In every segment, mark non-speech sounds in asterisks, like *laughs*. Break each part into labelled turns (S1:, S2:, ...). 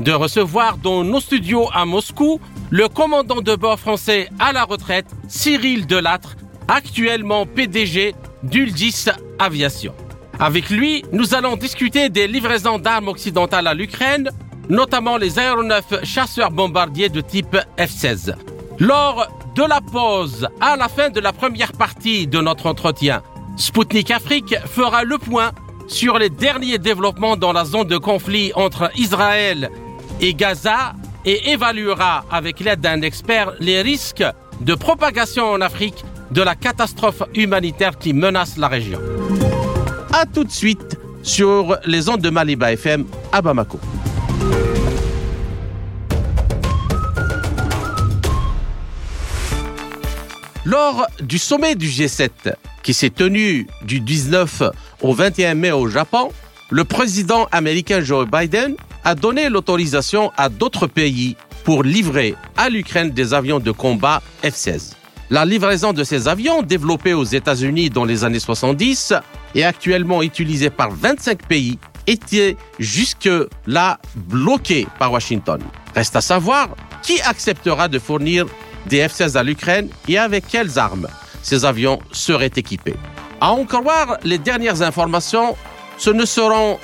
S1: de recevoir dans nos studios à Moscou le commandant de bord français à la retraite, Cyril Delattre, actuellement PDG d'Uldis Aviation. Avec lui, nous allons discuter des livraisons d'armes occidentales à l'Ukraine, notamment les aéronefs chasseurs-bombardiers de type F-16. Lors de la pause, à la fin de la première partie de notre entretien, Spoutnik Afrique fera le point sur les derniers développements dans la zone de conflit entre Israël et Gaza et évaluera avec l'aide d'un expert les risques de propagation en Afrique de la catastrophe humanitaire qui menace la région. A tout de suite sur les ondes de Maliba FM à Bamako. Lors du sommet du G7 qui s'est tenu du 19 au 21 mai au Japon, le président américain Joe Biden a donné l'autorisation à d'autres pays pour livrer à l'Ukraine des avions de combat F-16. La livraison de ces avions, développés aux États-Unis dans les années 70 et actuellement utilisés par 25 pays, était jusque-là bloquée par Washington. Reste à savoir qui acceptera de fournir des F-16 à l'Ukraine et avec quelles armes ces avions seraient équipés. À en croire les dernières informations, ce ne seront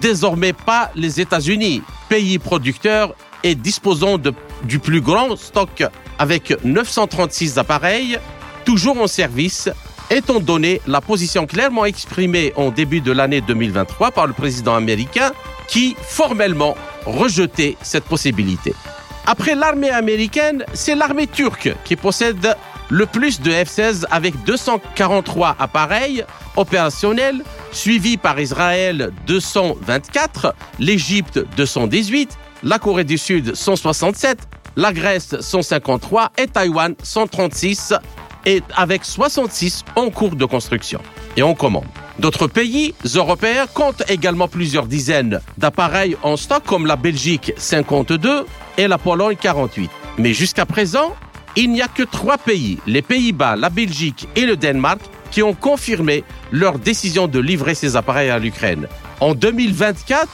S1: désormais pas les États-Unis, pays producteurs et disposant du plus grand stock avec 936 appareils, toujours en service, étant donné la position clairement exprimée en début de l'année 2023 par le président américain qui formellement rejetait cette possibilité. Après l'armée américaine, c'est l'armée turque qui possède le plus de F-16 avec 243 appareils opérationnels, suivi par Israël 224, l'Égypte 218, la Corée du Sud 167, la Grèce 153 et Taïwan 136 et avec 66 en cours de construction et en commande. D'autres pays européens comptent également plusieurs dizaines d'appareils en stock comme la Belgique 52 et la Pologne 48. Mais jusqu'à présent, il n'y a que trois pays, les Pays-Bas, la Belgique et le Danemark, qui ont confirmé leur décision de livrer ces appareils à l'Ukraine. En 2024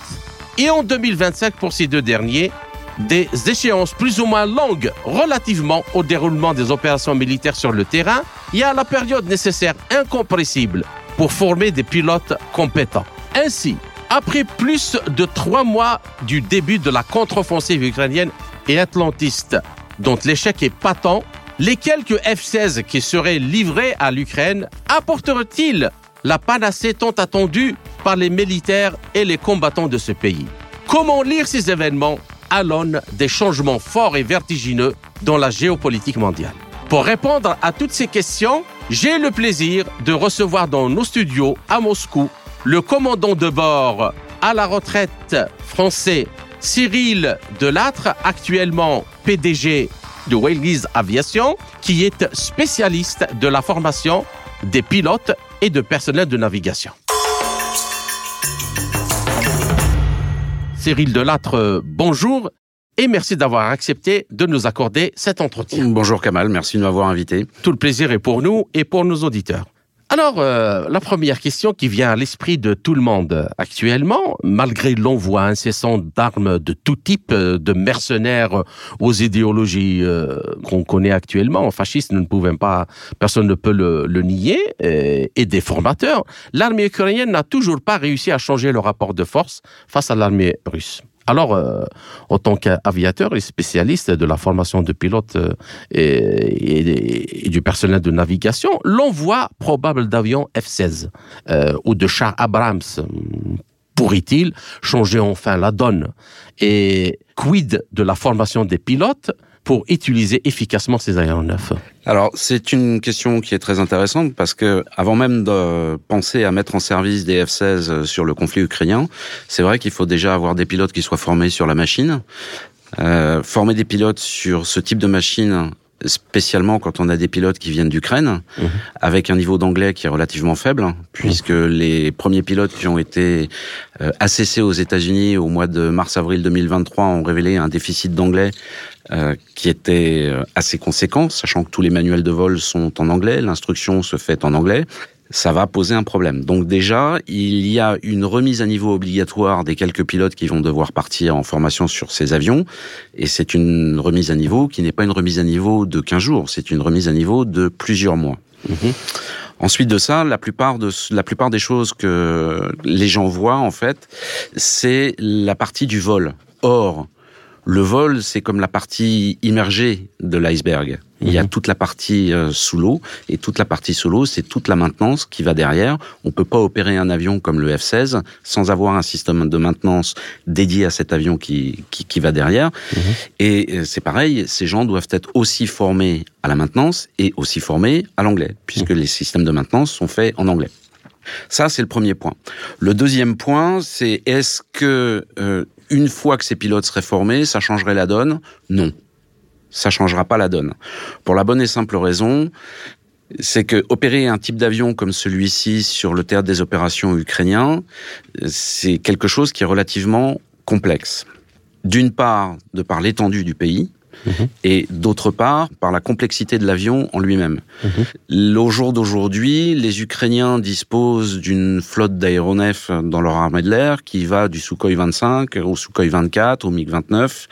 S1: et en 2025 pour ces deux derniers, des échéances plus ou moins longues relativement au déroulement des opérations militaires sur le terrain et à la période nécessaire incompressible pour former des pilotes compétents. Ainsi, après plus de trois mois du début de la contre-offensive ukrainienne et atlantiste, dont l'échec est patent, les quelques F-16 qui seraient livrés à l'Ukraine apporteraient-ils la panacée tant attendue par les militaires et les combattants de ce pays? Comment lire ces événements à l'aune des changements forts et vertigineux dans la géopolitique mondiale? Pour répondre à toutes ces questions, j'ai le plaisir de recevoir dans nos studios à Moscou le commandant de bord à la retraite français Cyril Delattre, actuellement PDG de Wales Aviation, qui est spécialiste de la formation des pilotes et de personnel de navigation. Cyril Delattre, bonjour et merci d'avoir accepté de nous accorder cet entretien.
S2: Bonjour Kamal, merci de m'avoir invité.
S1: Tout le plaisir est pour nous et pour nos auditeurs. Alors, euh, la première question qui vient à l'esprit de tout le monde actuellement, malgré l'envoi incessant d'armes de tout type, euh, de mercenaires aux idéologies euh, qu'on connaît actuellement, fascistes, nous ne pouvons pas, personne ne peut le, nier, et, et des formateurs, l'armée ukrainienne n'a toujours pas réussi à changer le rapport de force face à l'armée russe. Alors, euh, en tant qu'aviateur et spécialiste de la formation de pilotes euh, et, du personnel de navigation, l'envoi probable d'avions F-16 euh, ou de chars Abrams hum, pourrait-il changer enfin la donne? Et quid de la formation des pilotes? Pour utiliser efficacement ces aéronefs
S2: Alors, c'est une question qui est très intéressante parce que, avant même de penser à mettre en service des F-16 sur le conflit ukrainien, c'est vrai qu'il faut déjà avoir des pilotes qui soient formés sur la machine. Euh, former des pilotes sur ce type de machine spécialement quand on a des pilotes qui viennent d'Ukraine, mhm. avec un niveau d'anglais qui est relativement faible, puisque mhm. les premiers pilotes qui ont été euh, assessés aux États-Unis au mois de mars-avril 2023 ont révélé un déficit d'anglais euh, qui était euh, assez conséquent, sachant que tous les manuels de vol sont en anglais, l'instruction se fait en anglais ça va poser un problème. Donc déjà, il y a une remise à niveau obligatoire des quelques pilotes qui vont devoir partir en formation sur ces avions, et c'est une remise à niveau qui n'est pas une remise à niveau de 15 jours, c'est une remise à niveau de plusieurs mois. Mhm. Ensuite de ça, la plupart de la plupart des choses que les gens voient en fait, c'est la partie du vol. Or, le vol, c'est comme la partie immergée de l'iceberg. Il y a mhm. toute la partie euh, sous l'eau et toute la partie sous l'eau, c'est toute la maintenance qui va derrière. On peut pas opérer un avion comme le F-16 sans avoir un système de maintenance dédié à cet avion qui, qui, va derrière. Mhm. Et euh, c'est pareil, ces gens doivent être aussi formés à la maintenance et aussi formés à l'anglais, puisque mhm. les systèmes de maintenance sont faits en anglais. Ça, c'est le premier point. Le deuxième point, c'est est-ce que euh, une fois que ces pilotes seraient formés, ça changerait la donne? Non ça changera pas la donne. Pour la bonne et simple raison, c'est que opérer un type d'avion comme celui-ci sur le théâtre des opérations ukrainiens, c'est quelque chose qui est relativement complexe. D'une part, de par l'étendue du pays, Mhm. et d'autre part par la complexité de l'avion en lui-même. Mhm. Au jour d'aujourd'hui, les Ukrainiens disposent d'une flotte d'aéronefs dans leur armée de l'air qui va du Sukhoi 25 au Sukhoi 24, au MiG-29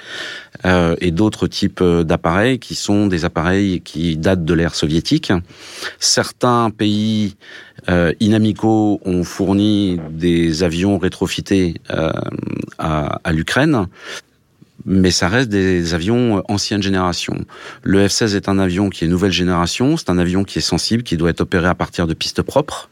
S2: euh, et d'autres types d'appareils qui sont des appareils qui datent de l'ère soviétique. Certains pays euh, inamicaux ont fourni des avions rétrofités euh, à, à l'Ukraine mais ça reste des avions euh, ancienne génération. Le F-16 est un avion qui est nouvelle génération, c'est un avion qui est sensible, qui doit être opéré à partir de pistes propres.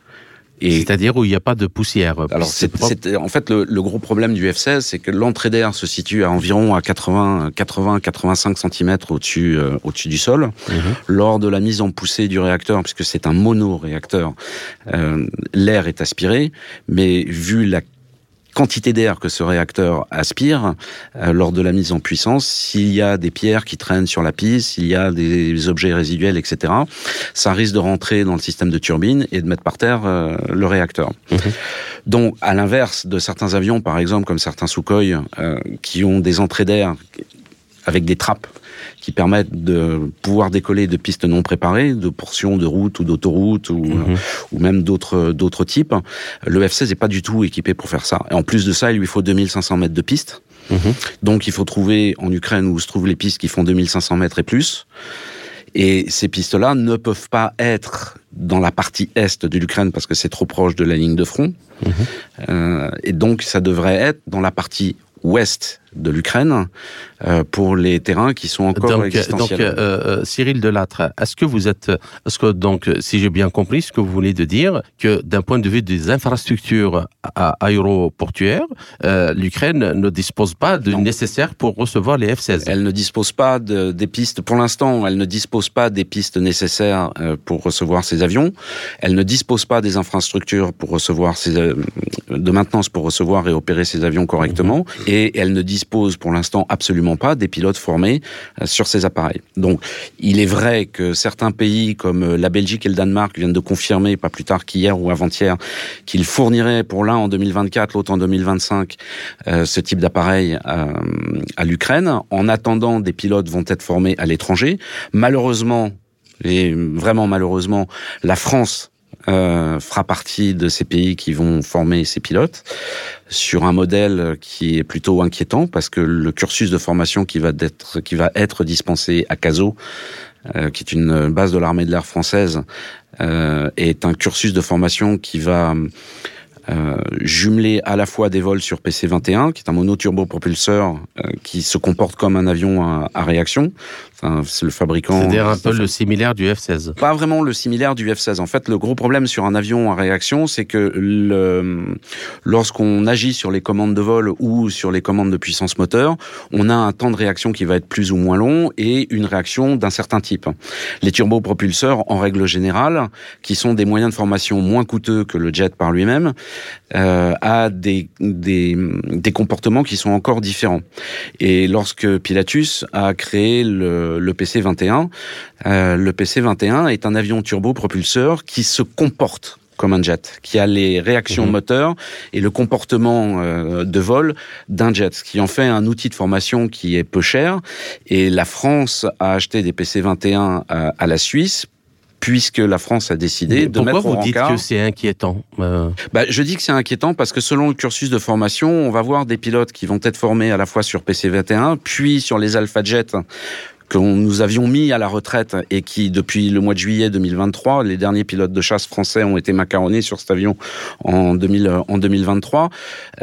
S1: C'est-à-dire où il n'y a pas de poussière.
S2: Alors, c'est, en fait, le, le, gros problème du F-16, c'est que l'entrée d'air se situe à environ à 80, 80, 85 cm au-dessus, euh, au-dessus du sol. Mhm. Lors de la mise en poussée du réacteur, puisque c'est un mono-réacteur, euh, l'air est aspiré, mais vu la quantité d'air que ce réacteur aspire euh, lors de la mise en puissance, s'il y a des pierres qui traînent sur la piste, s'il y a des objets résiduels, etc., ça risque de rentrer dans le système de turbine et de mettre par terre euh, le réacteur. Mhm. Donc, à l'inverse de certains avions, par exemple, comme certains Sukhoi, euh, qui ont des entrées d'air avec des trappes qui permettent de pouvoir décoller de pistes non préparées, de portions de route ou d'autoroute ou, mhm. ou même d'autres d'autres types. Le F-16 n'est pas du tout équipé pour faire ça. Et en plus de ça, il lui faut 2500 mètres de piste. Mhm. Donc il faut trouver en Ukraine où se trouvent les pistes qui font 2500 mètres et plus. Et ces pistes-là ne peuvent pas être dans la partie est de l'Ukraine parce que c'est trop proche de la ligne de front. Mhm. Euh, et donc ça devrait être dans la partie ouest de l'Ukraine euh, pour les terrains qui sont encore
S1: donc,
S2: existentiels.
S1: Donc, euh, euh, Cyril Delattre, est-ce que vous êtes, est-ce que donc, si j'ai bien compris, ce que vous voulez de dire, que d'un point de vue des infrastructures aéroportuaires, euh, l'Ukraine ne dispose pas de nécessaire pour recevoir les F-16
S2: Elle ne dispose pas de, des pistes, pour l'instant, elle ne dispose pas des pistes nécessaires pour recevoir ces avions. Elle ne dispose pas des infrastructures pour recevoir ces, de maintenance pour recevoir et opérer ces avions correctement. Mhm. Et elle ne dispose dispose pour l'instant absolument pas des pilotes formés euh, sur ces appareils. Donc, il est vrai que certains pays comme euh, la Belgique et le Danemark viennent de confirmer, pas plus tard qu'hier ou avant-hier, qu'ils fourniraient pour l'un en 2024, l'autre en 2025, euh, ce type d'appareil à l'Ukraine. En attendant, des pilotes vont être formés à l'étranger. Malheureusement, et vraiment malheureusement, la France euh, fera partie de ces pays qui vont former ces pilotes sur un modèle qui est plutôt inquiétant parce que le cursus de formation qui va être, qui va être dispensé à CASO, euh, qui est une base de l'armée de l'air française, euh, est un cursus de formation qui va euh, jumeler à la fois des vols sur PC-21, qui est un monoturbo-propulseur euh, qui se comporte comme un avion à, à réaction. Enfin, c'est le fabricant.
S1: C'est-à-dire un peu le similaire du F-16.
S2: Pas vraiment le similaire du F-16. En fait, le gros problème sur un avion à réaction, c'est que le, lorsqu'on agit sur les commandes de vol ou sur les commandes de puissance moteur, on a un temps de réaction qui va être plus ou moins long et une réaction d'un certain type. Les turbopropulseurs, en règle générale, qui sont des moyens de formation moins coûteux que le jet par lui-même, euh, a des, des, des, comportements qui sont encore différents. Et lorsque Pilatus a créé le, le PC-21, euh, le PC-21 est un avion turbopropulseur qui se comporte comme un jet, qui a les réactions mmh. moteurs et le comportement euh, de vol d'un jet, ce qui en fait un outil de formation qui est peu cher. Et la France a acheté des PC-21 à, à la Suisse puisque la France a décidé de mettre
S1: au vous dites que c'est inquiétant
S2: euh bah, Je dis que c'est inquiétant parce que selon le cursus de formation, on va voir des pilotes qui vont être formés à la fois sur PC-21, puis sur les Alpha Jet que nous avions mis à la retraite et qui, depuis le mois de juillet 2023, les derniers pilotes de chasse français ont été macaronnés sur cet avion en, 2000, en 2023.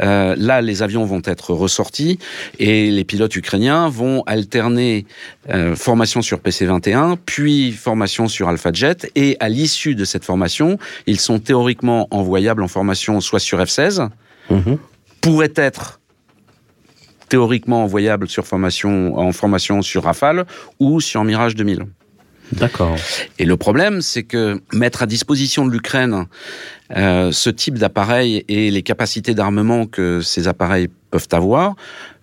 S2: Euh, là, les avions vont être ressortis et les pilotes ukrainiens vont alterner euh, formation sur PC-21, puis formation sur Alpha Jet. Et à l'issue de cette formation, ils sont théoriquement envoyables en formation soit sur F-16, mmh. pourrait être théoriquement envoyable sur formation, en formation sur Rafale ou sur Mirage 2000.
S1: D'accord.
S2: Et le problème, c'est que mettre à disposition de l'Ukraine euh, ce type d'appareil et les capacités d'armement que ces appareils peuvent avoir.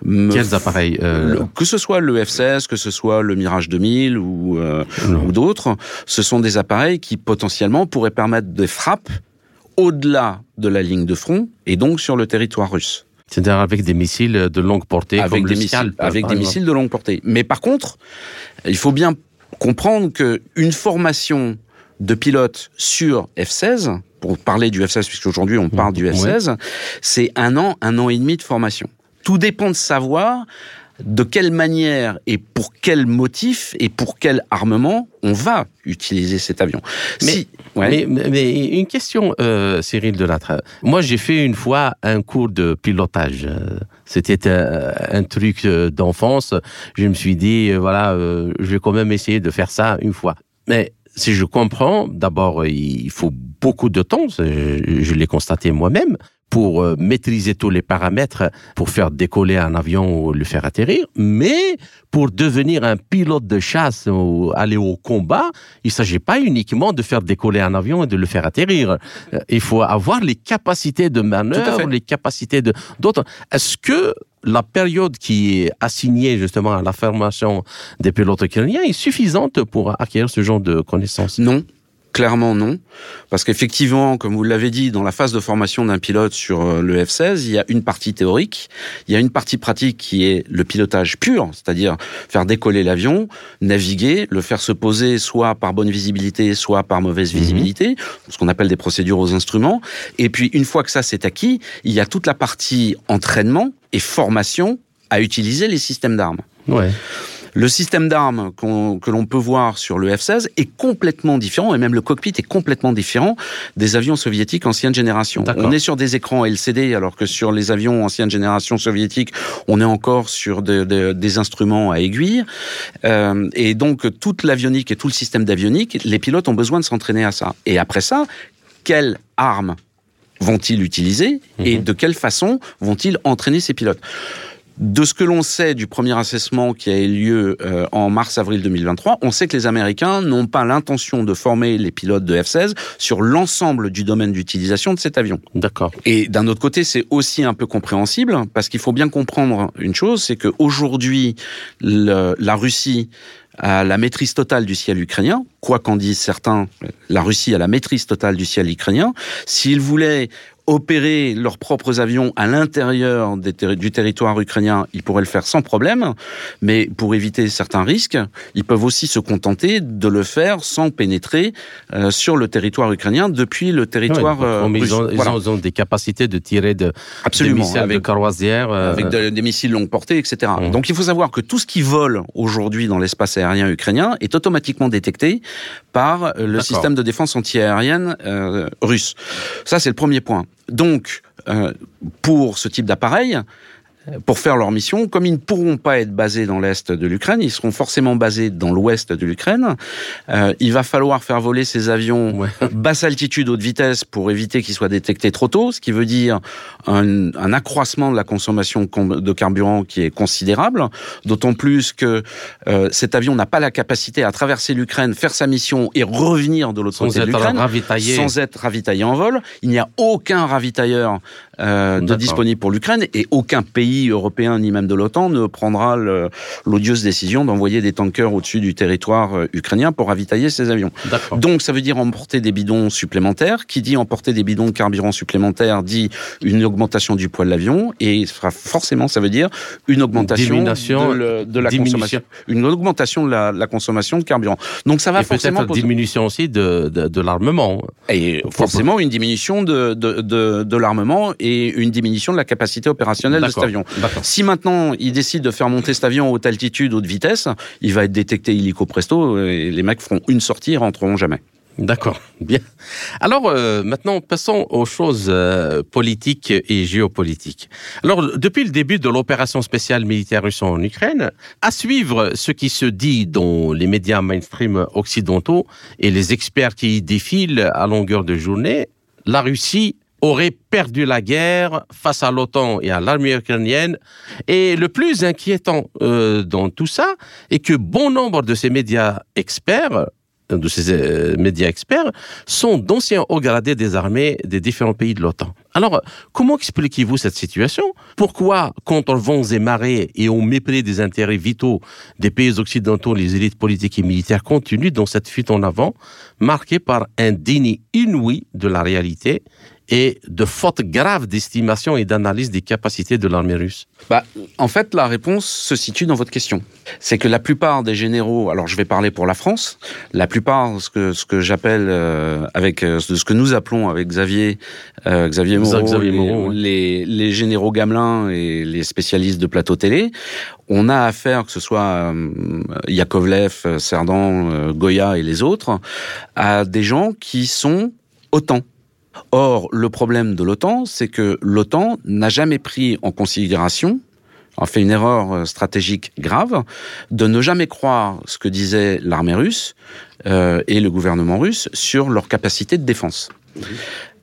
S1: Quels appareils
S2: euh... Que ce soit le F-16, que ce soit le Mirage 2000 ou, euh, ou d'autres, ce sont des appareils qui potentiellement pourraient permettre des frappes au-delà de la ligne de front et donc sur le territoire russe.
S1: C'est-à-dire avec des missiles de longue portée,
S2: avec
S1: comme
S2: des missiles, avec des missiles de longue portée. Mais par contre, il faut bien comprendre que une formation de pilote sur F-16, pour parler du F-16 puisqu'aujourd'hui on parle du F-16, c'est un an, un an et demi de formation. Tout dépend de savoir de quelle manière et pour quel motif et pour quel armement on va utiliser cet avion.
S1: Mais, mais, une question, euh, Cyril Delattre. Moi, j'ai fait une fois un cours de pilotage. C'était un, truc euh, d'enfance. Je me suis dit, euh, voilà, je vais quand même essayer de faire ça une fois. Mais si je comprends, d'abord, il faut beaucoup de temps. Je l'ai constaté moi-même pour euh, maîtriser tous les paramètres pour faire décoller un avion ou le faire atterrir, mais pour devenir un pilote de chasse ou aller au combat, il ne s'agit pas uniquement de faire décoller un avion et de le faire atterrir. Euh, il faut avoir les capacités de manœuvre, les capacités de d'autres. Est-ce que la période qui est assignée justement à la formation des pilotes ukrainiens est suffisante pour acquérir ce genre de connaissances?
S2: Non, Clairement non, parce qu'effectivement, comme vous l'avez dit, dans la phase de formation d'un pilote sur euh, le F-16, il y a une partie théorique, il y a une partie pratique qui est le pilotage pur, c'est-à-dire faire décoller l'avion, naviguer, le faire se poser soit par bonne visibilité, soit par mauvaise mhm. visibilité, ce qu'on appelle des procédures aux instruments. Et puis une fois que ça c'est acquis, il y a toute la partie entraînement et formation à utiliser les systèmes d'armes.
S1: Ouais.
S2: Le système d'armes que l'on peut voir sur le F-16 est complètement différent, et même le cockpit est complètement différent des avions soviétiques ancienne génération. On est sur des écrans LCD, alors que sur les avions ancienne génération soviétique, on est encore sur des instruments à aiguille. Euh, et donc, toute l'avionique et tout le système d'avionique, les pilotes ont besoin de s'entraîner à ça. Et après ça, quelles armes vont-ils utiliser et mhm. de quelle façon vont-ils entraîner ces pilotes? De ce que l'on sait du premier assessment qui a eu lieu euh, en mars-avril 2023, on sait que les Américains n'ont pas l'intention de former les pilotes de F-16 sur l'ensemble du domaine d'utilisation de cet avion.
S1: D'accord.
S2: Et d'un autre côté, c'est aussi un peu compréhensible parce qu'il faut bien comprendre une chose, c'est qu'aujourd'hui, la Russie a la maîtrise totale du ciel ukrainien, quoi qu'en disent certains, la Russie a la maîtrise totale du ciel ukrainien. S'il voulait opérer leurs propres avions à l'intérieur du territoire ukrainien, ils pourraient le faire sans problème, mais pour éviter certains risques, ils peuvent aussi se contenter de le faire sans pénétrer euh, sur le territoire ukrainien depuis le territoire
S1: euh, russe. Ils ont, des capacités de tirer de, Absolument, des missiles avec, de
S2: euh, avec des missiles longue portée, etc. Mmh. Donc il faut savoir que tout ce qui vole aujourd'hui dans l'espace aérien ukrainien est automatiquement détecté par le système de défense antiaérienne russe. Ça, c'est le premier point. Donc, euh, pour ce type d'appareil, pour faire leur mission. Comme ils ne pourront pas être basés dans l'est de l'Ukraine, ils seront forcément basés dans l'ouest de l'Ukraine. Euh, il va falloir faire voler ces avions
S1: Ouais. *laughs*
S2: basse altitude, haute vitesse pour éviter qu'ils soient détectés trop tôt, ce qui veut dire un, un accroissement de la consommation de carburant qui est considérable. D'autant plus que euh, cet avion n'a pas la capacité à traverser l'Ukraine, faire sa mission et revenir de l'autre côté de l'Ukraine sans être ravitaillé en vol. Il n'y a aucun ravitailleur euh, de
S1: D'accord.
S2: disponible pour l'Ukraine et aucun pays européen ni même de l'OTAN ne prendra l'odieuse décision d'envoyer des tankers au-dessus du territoire euh, ukrainien pour ravitailler ces avions. Donc ça veut dire emporter des bidons supplémentaires. Qui dit emporter des bidons de carburant supplémentaires dit une augmentation du poids de l'avion et fera- forcément ça veut dire une augmentation de, le- de la
S1: diminution.
S2: consommation, une augmentation de la, la consommation de carburant. Donc ça va
S1: Et
S2: forcément
S1: peut-être
S2: poser-
S1: diminution aussi de, de, de l'armement.
S2: et forcément une diminution de l'armement et une diminution de la capacité opérationnelle de cet avion. Si maintenant il décide de faire monter cet avion à haute altitude, haute vitesse, il va être détecté illico presto et les mecs feront une sortie et rentreront jamais.
S1: D'accord, bien. Alors euh, maintenant, passons aux choses euh, politiques et géopolitiques. Alors, depuis le début de l'opération spéciale militaire russe en Ukraine, à suivre ce qui se dit dans les médias mainstream occidentaux et les experts qui y défilent à longueur de journée, la Russie aurait perdu la guerre face à l'OTAN et à l'armée ukrainienne. Et le plus inquiétant euh, dans tout ça est que bon nombre de ces médias experts de ces euh, médias experts sont d'anciens hauts gradés des armées des différents pays de l'OTAN. Alors, comment expliquez-vous cette situation? Pourquoi, contre vents et marées et au mépris des intérêts vitaux des pays occidentaux, les élites politiques et militaires continuent dans cette fuite en avant, marquée par un déni inouï de la réalité? Et de fautes graves d'estimation et d'analyse des capacités de l'armée russe
S2: Bah, en fait, la réponse se situe dans votre question. C'est que la plupart des généraux, alors je vais parler pour la France, la plupart, ce que, ce que j'appelle, euh, avec euh, ce que nous appelons avec Xavier, euh, Xavier Moreau,
S1: Xavier
S2: les,
S1: ouais.
S2: les, les généraux gamelins et les spécialistes de plateau télé, on a affaire, que ce soit euh, Yakovlev, Cerdan, euh, Goya et les autres, à des gens qui sont OTAN. Or, le problème de l'OTAN, c'est que l'OTAN n'a jamais pris en considération, a fait une erreur euh, stratégique grave, de ne jamais croire ce que disait l'armée russe euh, et le gouvernement russe sur leur capacité de défense.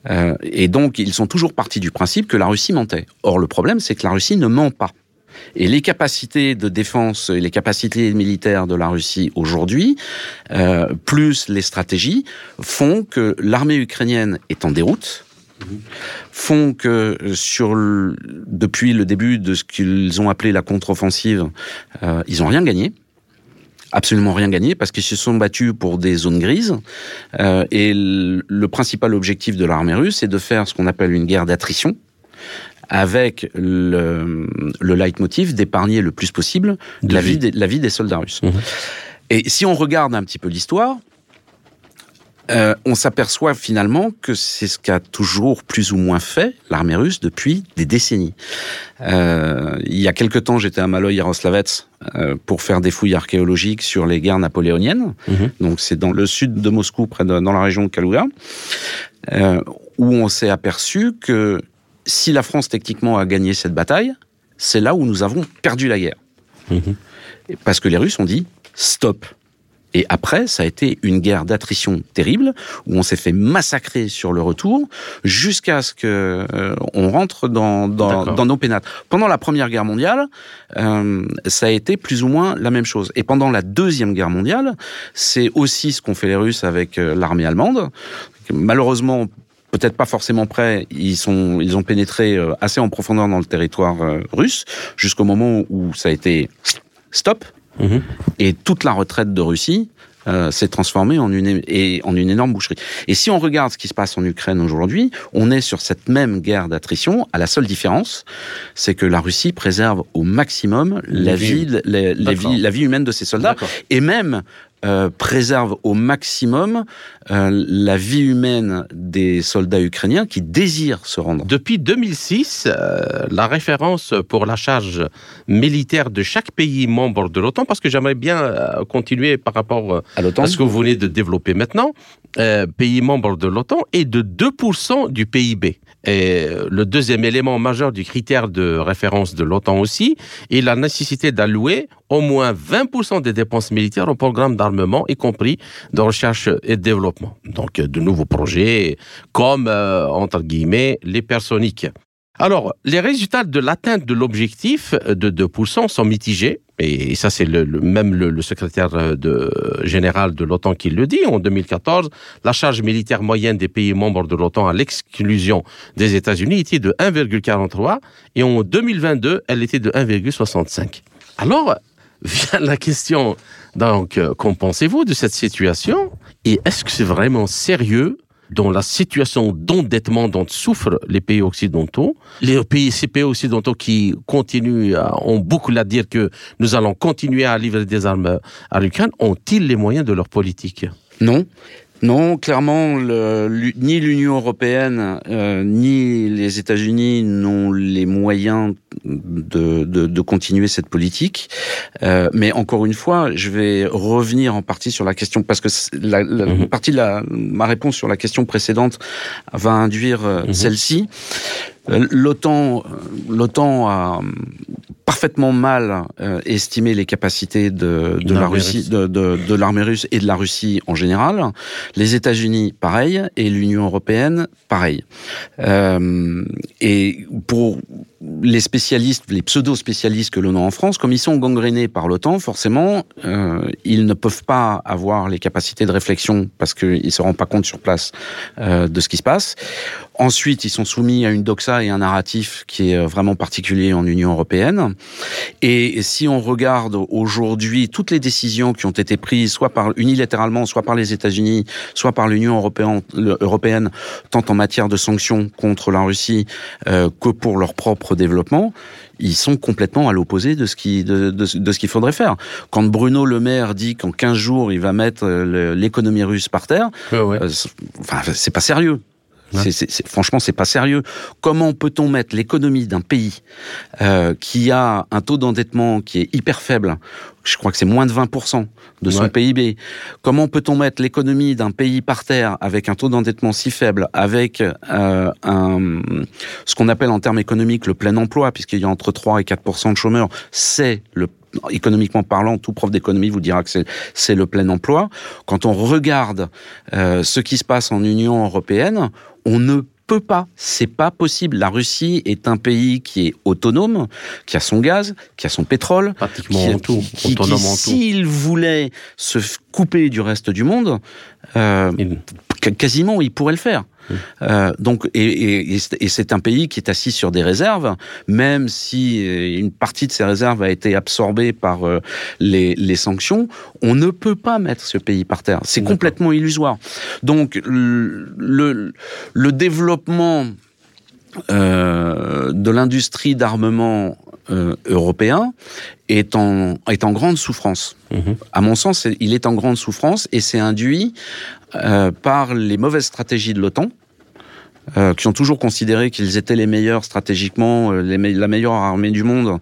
S2: Euh, et donc, ils sont toujours partis du principe que la Russie mentait. Or, le problème, c'est que la Russie ne ment pas. Et les capacités de défense et les capacités militaires de la Russie aujourd'hui, euh, plus les stratégies, font que l'armée ukrainienne est en déroute, font que euh, depuis le début de ce qu'ils ont appelé la contre-offensive, euh, ils ont rien gagné. Absolument rien gagné parce qu'ils se sont battus pour des zones grises et le principal objectif de l'armée russe est de faire ce qu'on appelle une guerre d'attrition avec le, le leitmotiv d'épargner le plus possible
S1: De
S2: la
S1: vie.
S2: vie, des, la vie des soldats russes.
S1: Mhm.
S2: Et si on regarde un petit peu l'histoire, euh, on s'aperçoit finalement que c'est ce qu'a toujours plus ou moins fait l'armée russe depuis des décennies. Euh, il y a quelque temps, j'étais à Maloy Yaroslavets euh, pour faire des fouilles archéologiques sur les guerres napoléoniennes.
S1: Mhm.
S2: Donc c'est dans le sud de Moscou, près de, dans la région de Kalouga, où on s'est aperçu que si la France techniquement a gagné cette bataille, c'est là où nous avons perdu la guerre.
S1: Mhm.
S2: Parce que les Russes ont dit stop. Et après, ça a été une guerre d'attrition terrible où on s'est fait massacrer sur le retour jusqu'à ce que euh, on rentre dans, dans, dans nos pénates. Pendant la Première Guerre mondiale, euh, ça a été plus ou moins la même chose. Et pendant la Deuxième Guerre mondiale, c'est aussi ce qu'ont fait les Russes avec euh, l'armée allemande. Malheureusement, peut-être pas forcément prêts, ils, sont, ils ont pénétré euh, assez en profondeur dans le territoire euh, russe jusqu'au moment où ça a été stop.
S1: Mhm.
S2: Et toute la retraite de Russie euh, s'est transformée en une, et, en une énorme boucherie. Et si on regarde ce qui se passe en Ukraine aujourd'hui, on est sur cette même guerre d'attrition, à la seule différence, c'est que la Russie préserve au maximum la
S1: vie-
S2: les- les la vie humaine de ses soldats, et même euh, préserve au maximum euh, la vie humaine des soldats ukrainiens qui désirent se rendre.
S1: Depuis 2006, euh, la référence pour la charge militaire de chaque pays membre de l'OTAN, parce que j'aimerais bien continuer par rapport
S2: À
S1: à ce que vous venez de développer maintenant, pays membre de l'OTAN est de 2% du PIB. Et le deuxième élément majeur du critère de référence de l'OTAN aussi, est la nécessité d'allouer au moins 20% des dépenses militaires au programme d'armement, y compris de recherche et de développement. Donc de nouveaux projets comme, euh, entre guillemets, l'hypersonique. Alors, les résultats de l'atteinte de l'objectif de 2% sont mitigés. Et ça, c'est le, même le, secrétaire de, général de l'OTAN qui le dit. En 2014, la charge militaire moyenne des pays membres de l'OTAN à l'exclusion des États-Unis était de 1,43 et en 2022, elle était de 1,65. Alors, vient la question, donc, qu'en pensez-vous de cette situation? Et est-ce que c'est vraiment sérieux dans la situation d'endettement dont souffrent les pays occidentaux. Les pays, ces pays occidentaux qui continuent, ont beaucoup à dire que nous allons continuer à livrer des armes à l'Ukraine, ont-ils les moyens de leur politique?
S2: Non. Non, clairement, ni l'Union européenne euh, ni les États-Unis n'ont les moyens de, de, continuer cette politique. Euh, mais encore une fois, je vais revenir en partie sur la question parce que la, mhm. partie de la, ma réponse sur la question précédente va induire euh, mhm. celle-ci. L'OTAN, l'OTAN a parfaitement mal euh, estimé les capacités de, de la Russie, de, de, de l'armée russe et de la Russie en général. Les États-Unis, pareil, et l'Union européenne, pareil. Euh, et pour les spécialistes, les pseudo-spécialistes que l'on a en France, comme ils sont gangrénés par l'OTAN, forcément, euh, ils ne peuvent pas avoir les capacités de réflexion parce qu'ils ne se rendent pas compte sur place euh, de ce qui se passe. Ensuite, ils sont soumis à une doxa et un narratif qui est vraiment particulier en Union européenne. Et si on regarde aujourd'hui toutes les décisions qui ont été prises, soit par unilatéralement, soit par les États-Unis, soit par l'Union européenne, tant en matière de sanctions contre la Russie euh, que pour leur propre développement, ils sont complètement à l'opposé de ce qui de, de, ce qu'il faudrait faire. Quand Bruno Le Maire dit qu'en 15 jours il va mettre euh, l'économie russe par terre, euh, enfin c'est pas sérieux. C'est, franchement, c'est pas sérieux. Comment peut-on mettre l'économie d'un pays euh, qui a un taux d'endettement qui est hyper faible? Je crois que c'est moins de 20% de son PIB. Comment peut-on mettre l'économie d'un pays par terre avec un taux d'endettement si faible, avec euh, un, ce qu'on appelle en termes économiques le plein emploi, puisqu'il y a entre 3 et 4% de chômeurs, c'est le économiquement parlant, tout prof d'économie vous dira que c'est le plein emploi. Quand on regarde euh, ce qui se passe en Union européenne, on ne peut pas, c'est pas possible. La Russie est un pays qui est autonome, qui a son gaz, qui a son pétrole,
S1: pratiquement tout, qui,
S2: s'il voulait se couper du reste du monde, euh, quasiment il pourrait le faire. Euh, donc, et, c'est un pays qui est assis sur des réserves, même si euh, une partie de ces réserves a été absorbée par euh, les, sanctions, on ne peut pas mettre ce pays par terre. C'est complètement illusoire. Donc, le, le développement de l'industrie d'armement européen est en, est en grande souffrance. Mhm. À mon sens, il est en grande souffrance et c'est induit euh, par les mauvaises stratégies de l'OTAN. Euh, qui ont toujours considéré qu'ils étaient les meilleurs stratégiquement, euh, la meilleure armée du monde.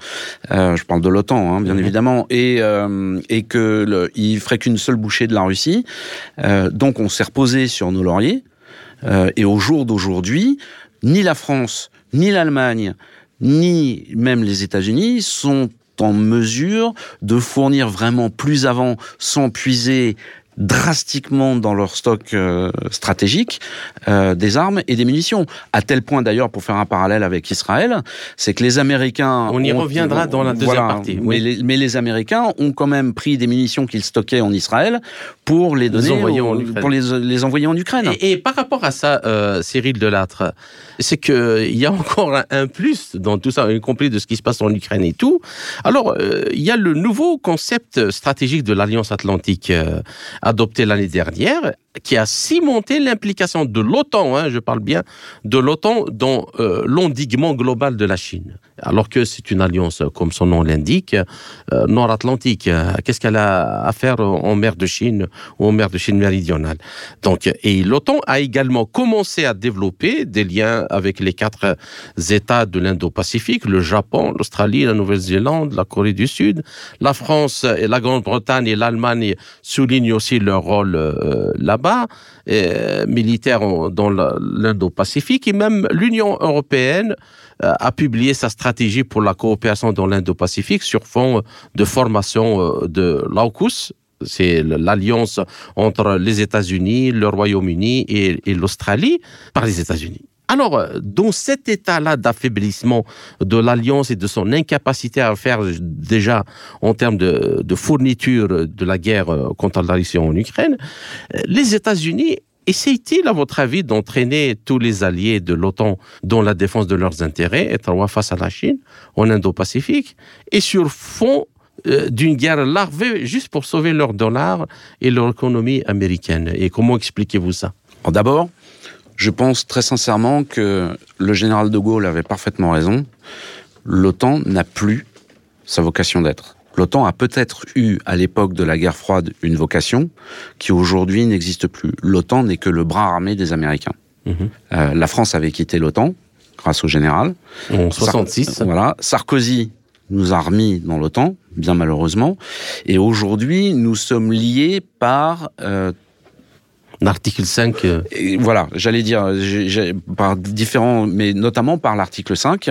S2: Euh, je parle de l'OTAN, hein, bien mhm. évidemment, et et que le, il ferait qu'une seule bouchée de la Russie. donc on s'est reposé sur nos lauriers. et au jour d'aujourd'hui, ni la France, ni l'Allemagne, ni même les États-Unis sont en mesure de fournir vraiment plus avant sans puiser drastiquement dans leur stock euh, stratégique euh, des armes et des munitions. À tel point d'ailleurs, pour faire un parallèle avec Israël, c'est que les Américains...
S1: On y reviendra dans la deuxième partie.
S2: Mais, les, Américains ont quand même pris des munitions qu'ils stockaient en Israël pour les donner, pour les, les, envoyer en Ukraine.
S1: Et, par rapport à ça, euh, Cyril Delattre, c'est qu'il y a encore un, plus dans tout ça, y compris de ce qui se passe en Ukraine et tout. Alors, il y a le nouveau concept stratégique de l'Alliance Atlantique adopté l'année dernière, qui a cimenté l'implication de l'OTAN, hein, je parle bien de l'OTAN, dans euh, l'endiguement global de la Chine. Alors que c'est une alliance, comme son nom l'indique, euh, nord-atlantique. Qu'est-ce qu'elle a à faire en mer de Chine ou en mer de Chine méridionale? Donc, et l'OTAN a également commencé à développer des liens avec les quatre États de l'Indo-Pacifique, le Japon, l'Australie, la Nouvelle-Zélande, la Corée du Sud. La France et la Grande-Bretagne et l'Allemagne soulignent aussi leur rôle euh, là là-bas, euh, militaire dans l'Indo-Pacifique, et même l'Union européenne euh, a publié sa stratégie pour la coopération dans l'Indo-Pacifique sur fond de formation euh, de l'AUKUS. C'est l'alliance entre les États-Unis, le Royaume-Uni et l'Australie par les États-Unis. Alors, euh, dans cet état-là d'affaiblissement de l'alliance et de son incapacité à faire déjà en termes de, fourniture de la guerre euh, contre la Russie en Ukraine, euh, les États-Unis essayent-ils, à votre avis, d'entraîner tous les alliés de l'OTAN dans la défense de leurs intérêts, être face à la Chine, en Indo-Pacifique, et sur fond d'une guerre larvée juste pour sauver leur dollar et leur économie américaine? Et comment expliquez-vous ça?
S2: D'abord, je pense très sincèrement que le général de Gaulle avait parfaitement raison. L'OTAN n'a plus sa vocation d'être. L'OTAN a peut-être eu, à l'époque de la guerre froide, une vocation qui aujourd'hui n'existe plus. L'OTAN n'est que le bras armé des Américains.
S1: Mhm.
S2: Euh, la France avait quitté l'OTAN grâce au général.
S1: En
S2: Sar-
S1: 66
S2: Voilà. Sarkozy nous a remis dans l'OTAN, bien malheureusement. Et aujourd'hui, nous sommes liés par euh,
S1: L'article 5, euh,
S2: voilà, j'allais dire par différents, mais notamment par l'article 5,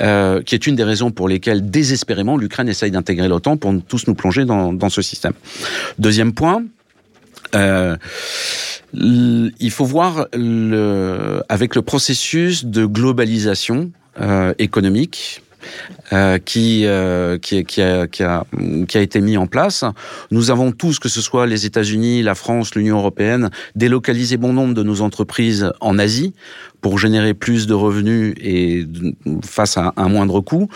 S2: euh, qui est une des raisons pour lesquelles désespérément l'Ukraine essaye d'intégrer l'OTAN pour tous nous plonger dans, ce système. Deuxième point. Euh, il faut voir avec le processus de globalisation économique euh, qui, euh, qui, qui, a, qui, a, qui a été mis en place. Nous avons tous, que ce soit les États-Unis, la France, l'Union européenne, délocalisé bon nombre de nos entreprises en Asie pour générer plus de revenus et face à un moindre coût.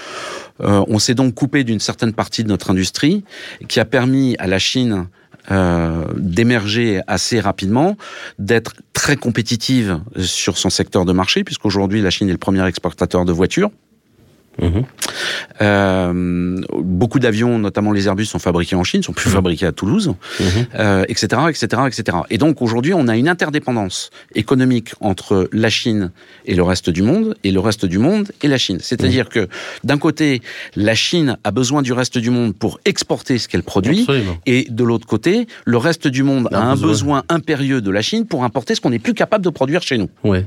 S2: Euh, on s'est donc coupé d'une certaine partie de notre industrie qui a permis à la Chine euh, d'émerger assez rapidement, d'être très compétitive sur son secteur de marché, puisqu'aujourd'hui la Chine est le premier exportateur de voitures.
S1: Mhm.
S2: Euh, beaucoup d'avions, notamment les Airbus, sont fabriqués en Chine, sont plus fabriqués à Toulouse,
S1: Mhm.
S2: euh, etc., etc., etc. Et donc aujourd'hui, on a une interdépendance économique entre la Chine et le reste du monde, et le reste du monde et la Chine. C'est-à-dire que d'un côté, la Chine a besoin du reste du monde pour exporter ce qu'elle produit,
S1: Absolument.
S2: et de l'autre côté, le reste du monde
S1: A
S2: a un
S1: besoin.
S2: besoin impérieux de la Chine pour importer ce qu'on n'est plus capable de produire chez nous.
S1: Ouais.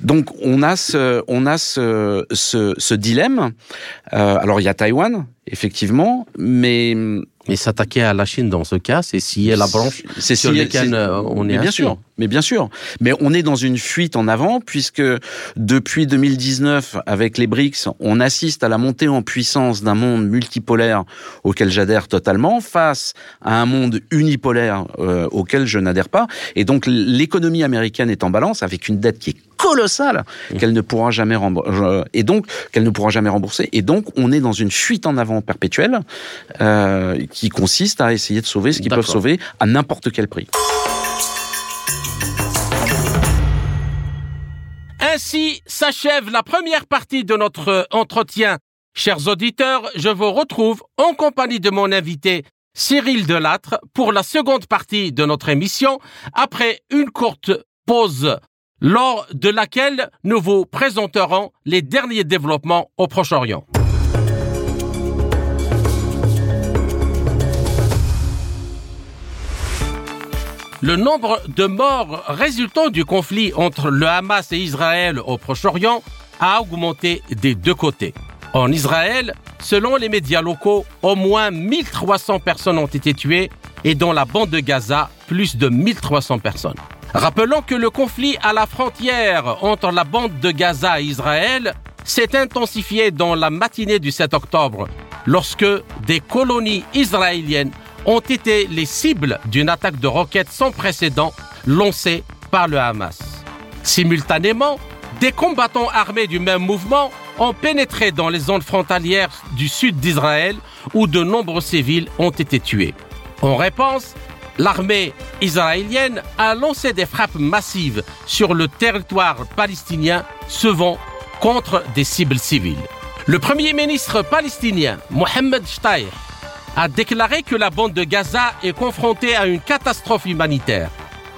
S2: Donc on a ce, on a ce, ce, ce dilemme. Euh, alors il y a Taïwan, effectivement, mais
S1: Mais s'attaquer à la Chine dans ce cas, c'est scier la branche
S2: c'est
S1: sur
S2: si-
S1: laquelle euh, on est
S2: mais bien sûr, mais bien sûr. Mais on est dans une fuite en avant puisque depuis 2019, avec les BRICS, on assiste à la montée en puissance d'un monde multipolaire auquel j'adhère totalement face à un monde unipolaire euh, auquel je n'adhère pas. Et donc l'économie américaine est en balance avec une dette qui est colossale qu'elle ne pourra jamais rembourser et donc qu'elle ne pourra jamais rembourser et donc on est dans une fuite en avant perpétuelle euh, qui consiste à essayer de sauver ce qu'ils peuvent sauver à n'importe quel prix.
S1: Ainsi s'achève la première partie de notre entretien. Chers auditeurs, je vous retrouve en compagnie de mon invité Cyril Delattre pour la seconde partie de notre émission après une courte pause lors de laquelle nous vous présenterons les derniers développements au Proche-Orient. Le nombre de morts résultant du conflit entre le Hamas et Israël au Proche-Orient a augmenté des deux côtés. En Israël, selon les médias locaux, au moins 1300 personnes ont été tuées et dans la bande de Gaza, plus de 1300 personnes. Rappelons que le conflit à la frontière entre la bande de Gaza et Israël s'est intensifié dans la matinée du 7 octobre, lorsque des colonies israéliennes ont été les cibles d'une attaque de roquettes sans précédent lancée par le Hamas. Simultanément, des combattants armés du même mouvement ont pénétré dans les zones frontalières du sud d'Israël où de nombreux civils ont été tués. En réponse, l'armée israélienne a lancé des frappes massives sur le territoire palestinien, souvent contre des cibles civiles. Le premier ministre palestinien, Mohamed Shtayyeh, a déclaré que la bande de Gaza est confrontée à une catastrophe humanitaire.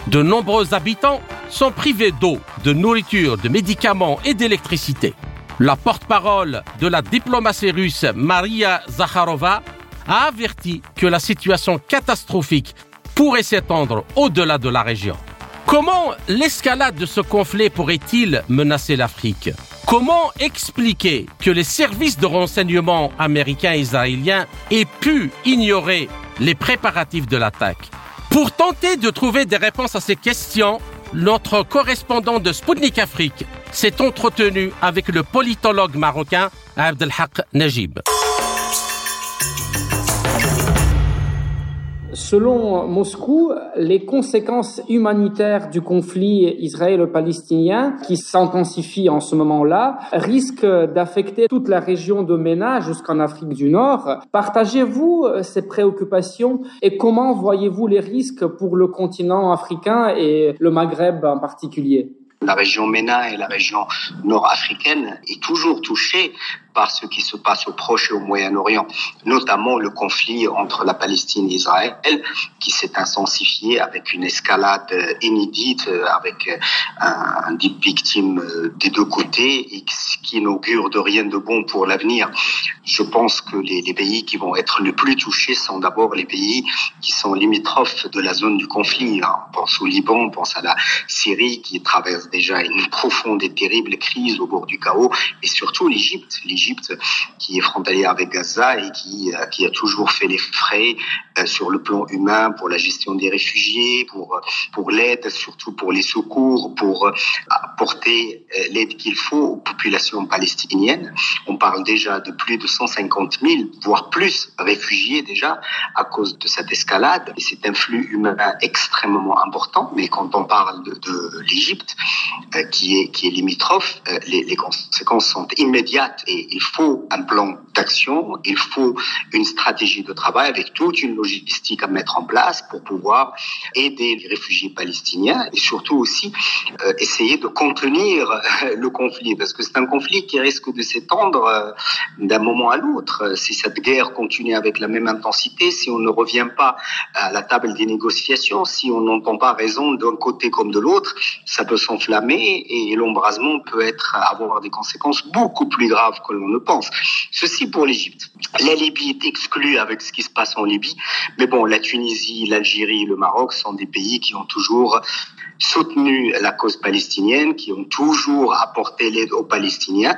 S1: De nombreux habitants sont privés d'eau, de nourriture, de médicaments et d'électricité. La porte-parole de la diplomatie russe, Maria Zakharova, a averti que la situation catastrophique pourrait s'étendre au-delà de la région. Comment l'escalade de ce conflit pourrait-il menacer l'Afrique? Comment expliquer que les services de renseignement américains et israéliens aient pu ignorer les préparatifs de l'attaque? Pour tenter de trouver des réponses à ces questions, notre correspondant de Sputnik Afrique s'est entretenu avec le politologue marocain Abdelhaq Najib.
S3: Selon Moscou, les conséquences humanitaires du conflit israélo-palestinien, qui s'intensifie en ce moment-là, risquent d'affecter toute la région de MENA jusqu'en Afrique du Nord. Partagez-vous ces préoccupations et comment voyez-vous les risques pour le continent africain et le Maghreb en particulier?
S4: La région MENA et la région nord-africaine est toujours touchée par ce qui se passe au Proche et au Moyen-Orient, notamment le conflit entre la Palestine et Israël, qui s'est intensifié avec une escalade inédite, avec un, des victimes des deux côtés, et qui n'augure de rien de bon pour l'avenir. Je pense que les, les, pays qui vont être le plus touchés sont d'abord les pays qui sont limitrophes de la zone du conflit. On pense au Liban, on pense à la Syrie qui traverse déjà une profonde et terrible crise au bord du chaos, et surtout l'Égypte qui est frontalière avec Gaza et qui, euh, qui a toujours fait les frais euh, sur le plan humain pour la gestion des réfugiés, pour, pour l'aide, surtout pour les secours, pour euh, apporter l'aide qu'il faut aux populations palestiniennes. On parle déjà de plus de 150 000, voire plus, réfugiés déjà à cause de cette escalade. C'est un flux humain extrêmement important. Mais quand on parle de, de l'Égypte, qui, est, qui est limitrophe, les, les conséquences sont immédiates et il faut un plan d'action, il faut une stratégie de travail avec toute une logistique à mettre en place pour pouvoir aider les réfugiés palestiniens et surtout aussi euh, essayer de contenir le conflit parce que c'est un conflit qui risque de s'étendre euh, d'un moment à l'autre. Si cette guerre continue avec la même intensité, si on ne revient pas à la table des négociations, si on n'entend pas raison d'un côté comme de l'autre, ça peut s'enflammer et l'embrasement peut être avoir des conséquences beaucoup plus graves que on ne pense. Ceci pour l'Égypte. La Libye est exclue avec ce qui se passe en Libye, mais bon, la Tunisie, l'Algérie, le Maroc sont des pays qui ont toujours soutenu la cause palestinienne, qui ont toujours apporté l'aide aux Palestiniens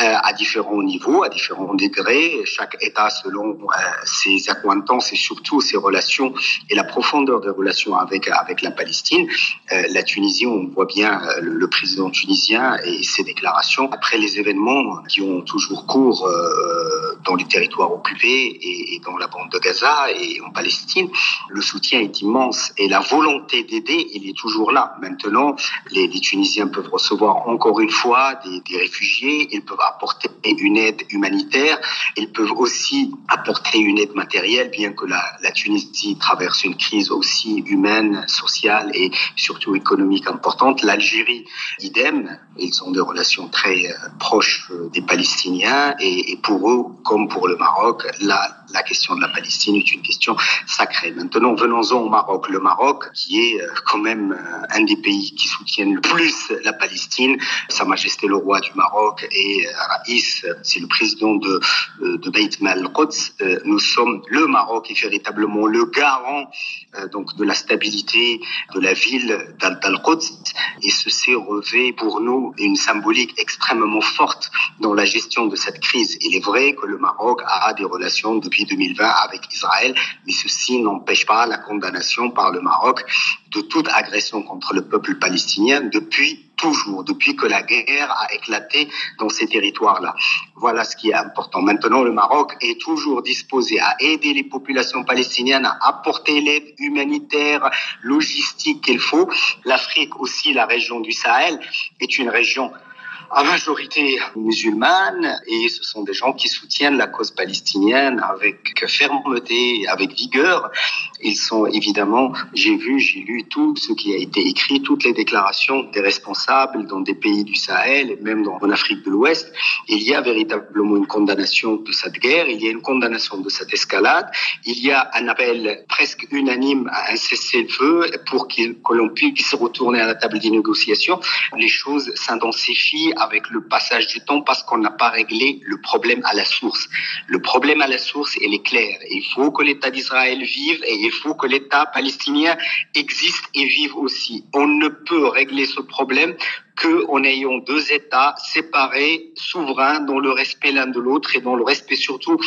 S4: euh, à différents niveaux, à différents degrés, chaque État selon euh, ses accointances et surtout ses relations et la profondeur des relations avec avec la Palestine. Euh, la Tunisie, on voit bien le, le, président tunisien et ses déclarations après les événements qui ont toujours cours euh, dans les territoires occupés et, dans la bande de Gaza et en Palestine. Le soutien est immense et la volonté d'aider, il est toujours là Maintenant, les, Tunisiens peuvent recevoir encore une fois des, réfugiés, ils peuvent apporter une aide humanitaire, ils peuvent aussi apporter une aide matérielle, bien que la, la Tunisie traverse une crise aussi humaine, sociale et surtout économique importante. L'Algérie, idem, ils ont des relations très euh, proches euh, des Palestiniens et, pour eux, comme pour le Maroc, la, la question de la Palestine est une question sacrée. Maintenant, venons-en au Maroc. Le Maroc, qui est euh, quand même un des pays qui soutiennent le plus la Palestine. Sa Majesté le roi du Maroc et euh, Raïs, c'est le président de, euh, de Beit Mal-Quds. Euh, nous sommes, le Maroc est véritablement le garant donc de la stabilité de la ville d'Al-Quds et ceci revêt pour nous une symbolique extrêmement forte dans la gestion de cette crise. Il est vrai que le Maroc a des relations depuis 2020 avec Israël, mais ceci n'empêche pas la condamnation par le Maroc de toute agression contre le peuple palestinien depuis toujours, depuis que la guerre a éclaté dans ces territoires-là. Voilà ce qui est important. Maintenant, le Maroc est toujours disposé à aider les populations palestiniennes, à apporter l'aide humanitaire, logistique qu'il faut. L'Afrique aussi, la région du Sahel, est une région à majorité musulmane et ce sont des gens qui soutiennent la cause palestinienne avec fermeté, avec vigueur. Ils sont évidemment, j'ai vu, j'ai lu tout ce qui a été écrit, toutes les déclarations des responsables dans des pays du Sahel même dans, en Afrique de l'Ouest. Il y a véritablement une condamnation de cette guerre, il y a une condamnation de cette escalade, il y a un appel presque unanime à un cessez-le-feu pour qu que l'on puisse retourner à la table des négociations. Les choses s'intensifient avec le passage du temps parce qu'on n'a pas réglé le problème à la source. Le problème à la source, il est clair. Il faut que l'État d'Israël vive et Il faut que l'État palestinien existe et vive aussi. On ne peut régler ce problème qu'en ayant deux États séparés, souverains, dans le respect l'un de l'autre et dans le respect surtout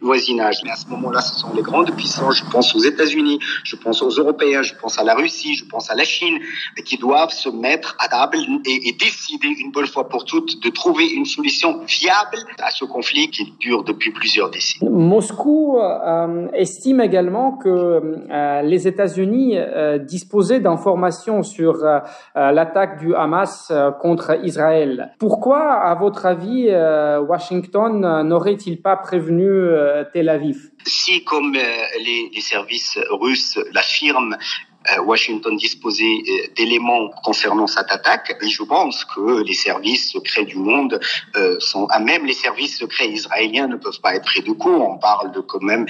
S4: voisinage. Mais à ce moment-là, ce sont les grandes puissances, je pense aux États-Unis, je pense aux Européens, je pense à la Russie, je pense à la Chine, qui doivent se mettre à table et, décider une bonne fois pour toutes de trouver une solution viable à ce conflit qui dure depuis plusieurs décennies.
S3: Moscou euh, estime également que euh, les États-Unis euh, disposaient d'informations sur l'attaque du Hamas contre Israël. Pourquoi, à votre avis, Washington n'aurait-il pas prévenu Tel Aviv.
S4: Si, comme euh, les, services russes l'affirment, euh, Washington disposait euh, d'éléments concernant cette attaque, je pense que les services secrets du monde sont, à même les services secrets israéliens ne peuvent pas être pris de court. On parle de quand même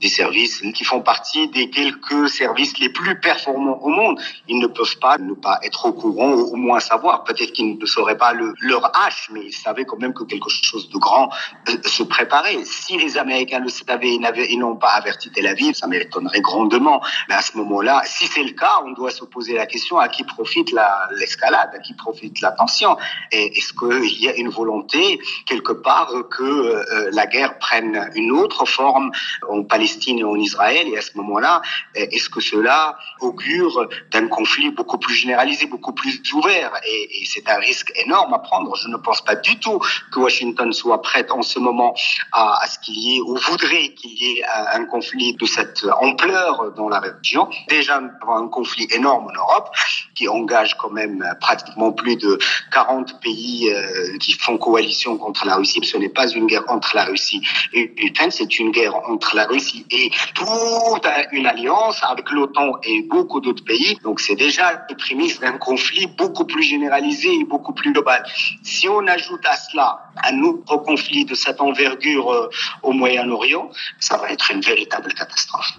S4: des services qui font partie des quelques services les plus performants au monde. Ils ne peuvent pas ne pas être au courant ou au moins savoir. Peut-être qu'ils ne sauraient pas le, leur hache, mais ils savaient quand même que quelque chose de grand euh, se préparait. Si les Américains le savaient et n'ont pas averti Tel Aviv, ça m'étonnerait grandement. Mais à ce moment-là, si c'est le cas, on doit se poser la question à qui profite l'escalade, à qui profite la tension? Est-ce qu'il y a une volonté quelque part que euh, la guerre prenne une autre forme? En Palestine et en Israël. Et à ce moment-là, est-ce que cela augure d'un conflit beaucoup plus généralisé, beaucoup plus ouvert? Et, c'est un risque énorme à prendre. Je ne pense pas du tout que Washington soit prête en ce moment à, ce qu'il y ait, ou voudrait qu'il y ait un, conflit de cette ampleur dans la région. Déjà, un conflit énorme en Europe qui engage quand même pratiquement plus de 40 pays euh, qui font coalition contre la Russie. Ce n'est pas une guerre entre la Russie et l'Ukraine, c'est une guerre entre la Russie et toute une alliance avec l'OTAN et beaucoup d'autres pays. Donc c'est déjà les prémices d'un conflit beaucoup plus généralisé et beaucoup plus global. Si on ajoute à cela un autre conflit de cette envergure euh, au Moyen-Orient, ça va être une véritable catastrophe.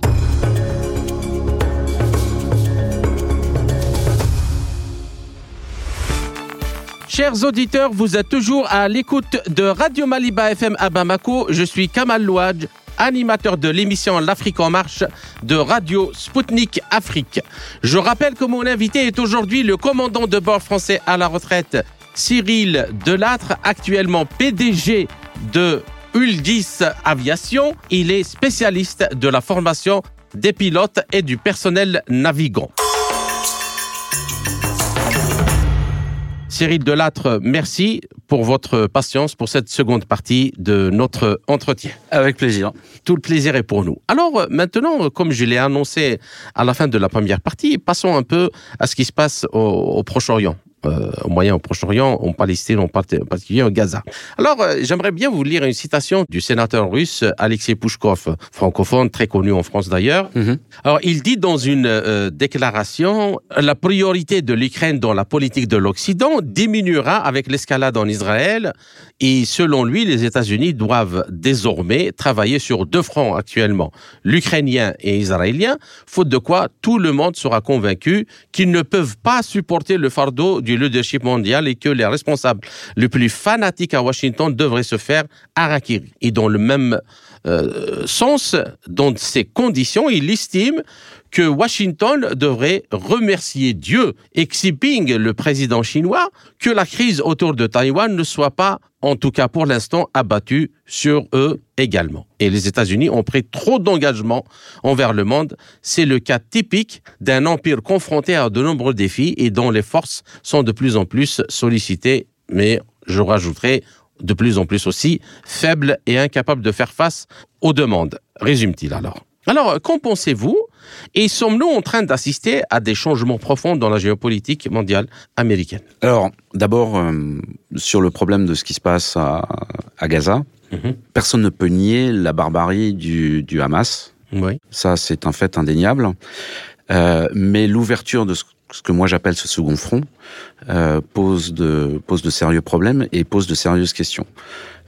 S1: Chers auditeurs, vous êtes toujours à l'écoute de Radio Maliba FM à Bamako. Je suis Kamal Louadj animateur de l'émission L'Afrique en marche de Radio Sputnik Afrique. Je rappelle que mon invité est aujourd'hui le commandant de bord français à la retraite, Cyril Delattre, actuellement PDG de Uldis Aviation. Il est spécialiste de la formation des pilotes et du personnel navigant. Cyril Delattre, merci pour votre patience pour cette seconde partie de notre entretien.
S2: Avec plaisir.
S1: Tout le plaisir est pour nous. Alors maintenant, comme je l'ai annoncé à la fin de la première partie, passons un peu à ce qui se passe au, Proche-Orient euh, au Moyen, au Proche-Orient, en Palestine, en particulier au Gaza. Alors, euh, j'aimerais bien vous lire une citation du sénateur russe Alexei Pouchkov, francophone, très connu en France d'ailleurs. Mhm. Alors, il dit dans une euh, déclaration, la priorité de l'Ukraine dans la politique de l'Occident diminuera avec l'escalade en Israël et selon lui, les États-Unis doivent désormais travailler sur deux fronts actuellement, l'ukrainien et israélien, faute de quoi tout le monde sera convaincu qu'ils ne peuvent pas supporter le fardeau du leadership mondial et que les responsables les plus fanatiques à Washington devraient se faire harakiri. Et dans le même euh, sens, dans ces conditions, il estime que Washington devrait remercier Dieu et Xi Jinping, le président chinois, que la crise autour de Taïwan ne soit pas, en tout cas pour l'instant, abattue sur eux également. Et les États-Unis ont pris trop d'engagements envers le monde. C'est le cas typique d'un empire confronté à de nombreux défis et dont les forces sont de plus en plus sollicitées, mais je rajouterai de plus en plus aussi faibles et incapables de faire face aux demandes, résume-t-il alors. Alors, qu'en pensez-vous Et sommes-nous en train d'assister à des changements profonds dans la géopolitique mondiale américaine?
S2: Alors, d'abord, euh, sur le problème de ce qui se passe à, Gaza, mhm. personne ne peut nier la barbarie du, Hamas. Oui. Ça, c'est un fait indéniable. Euh, mais l'ouverture de ce, que moi j'appelle ce second front euh, pose, de, pose de sérieux problèmes et pose de sérieuses questions.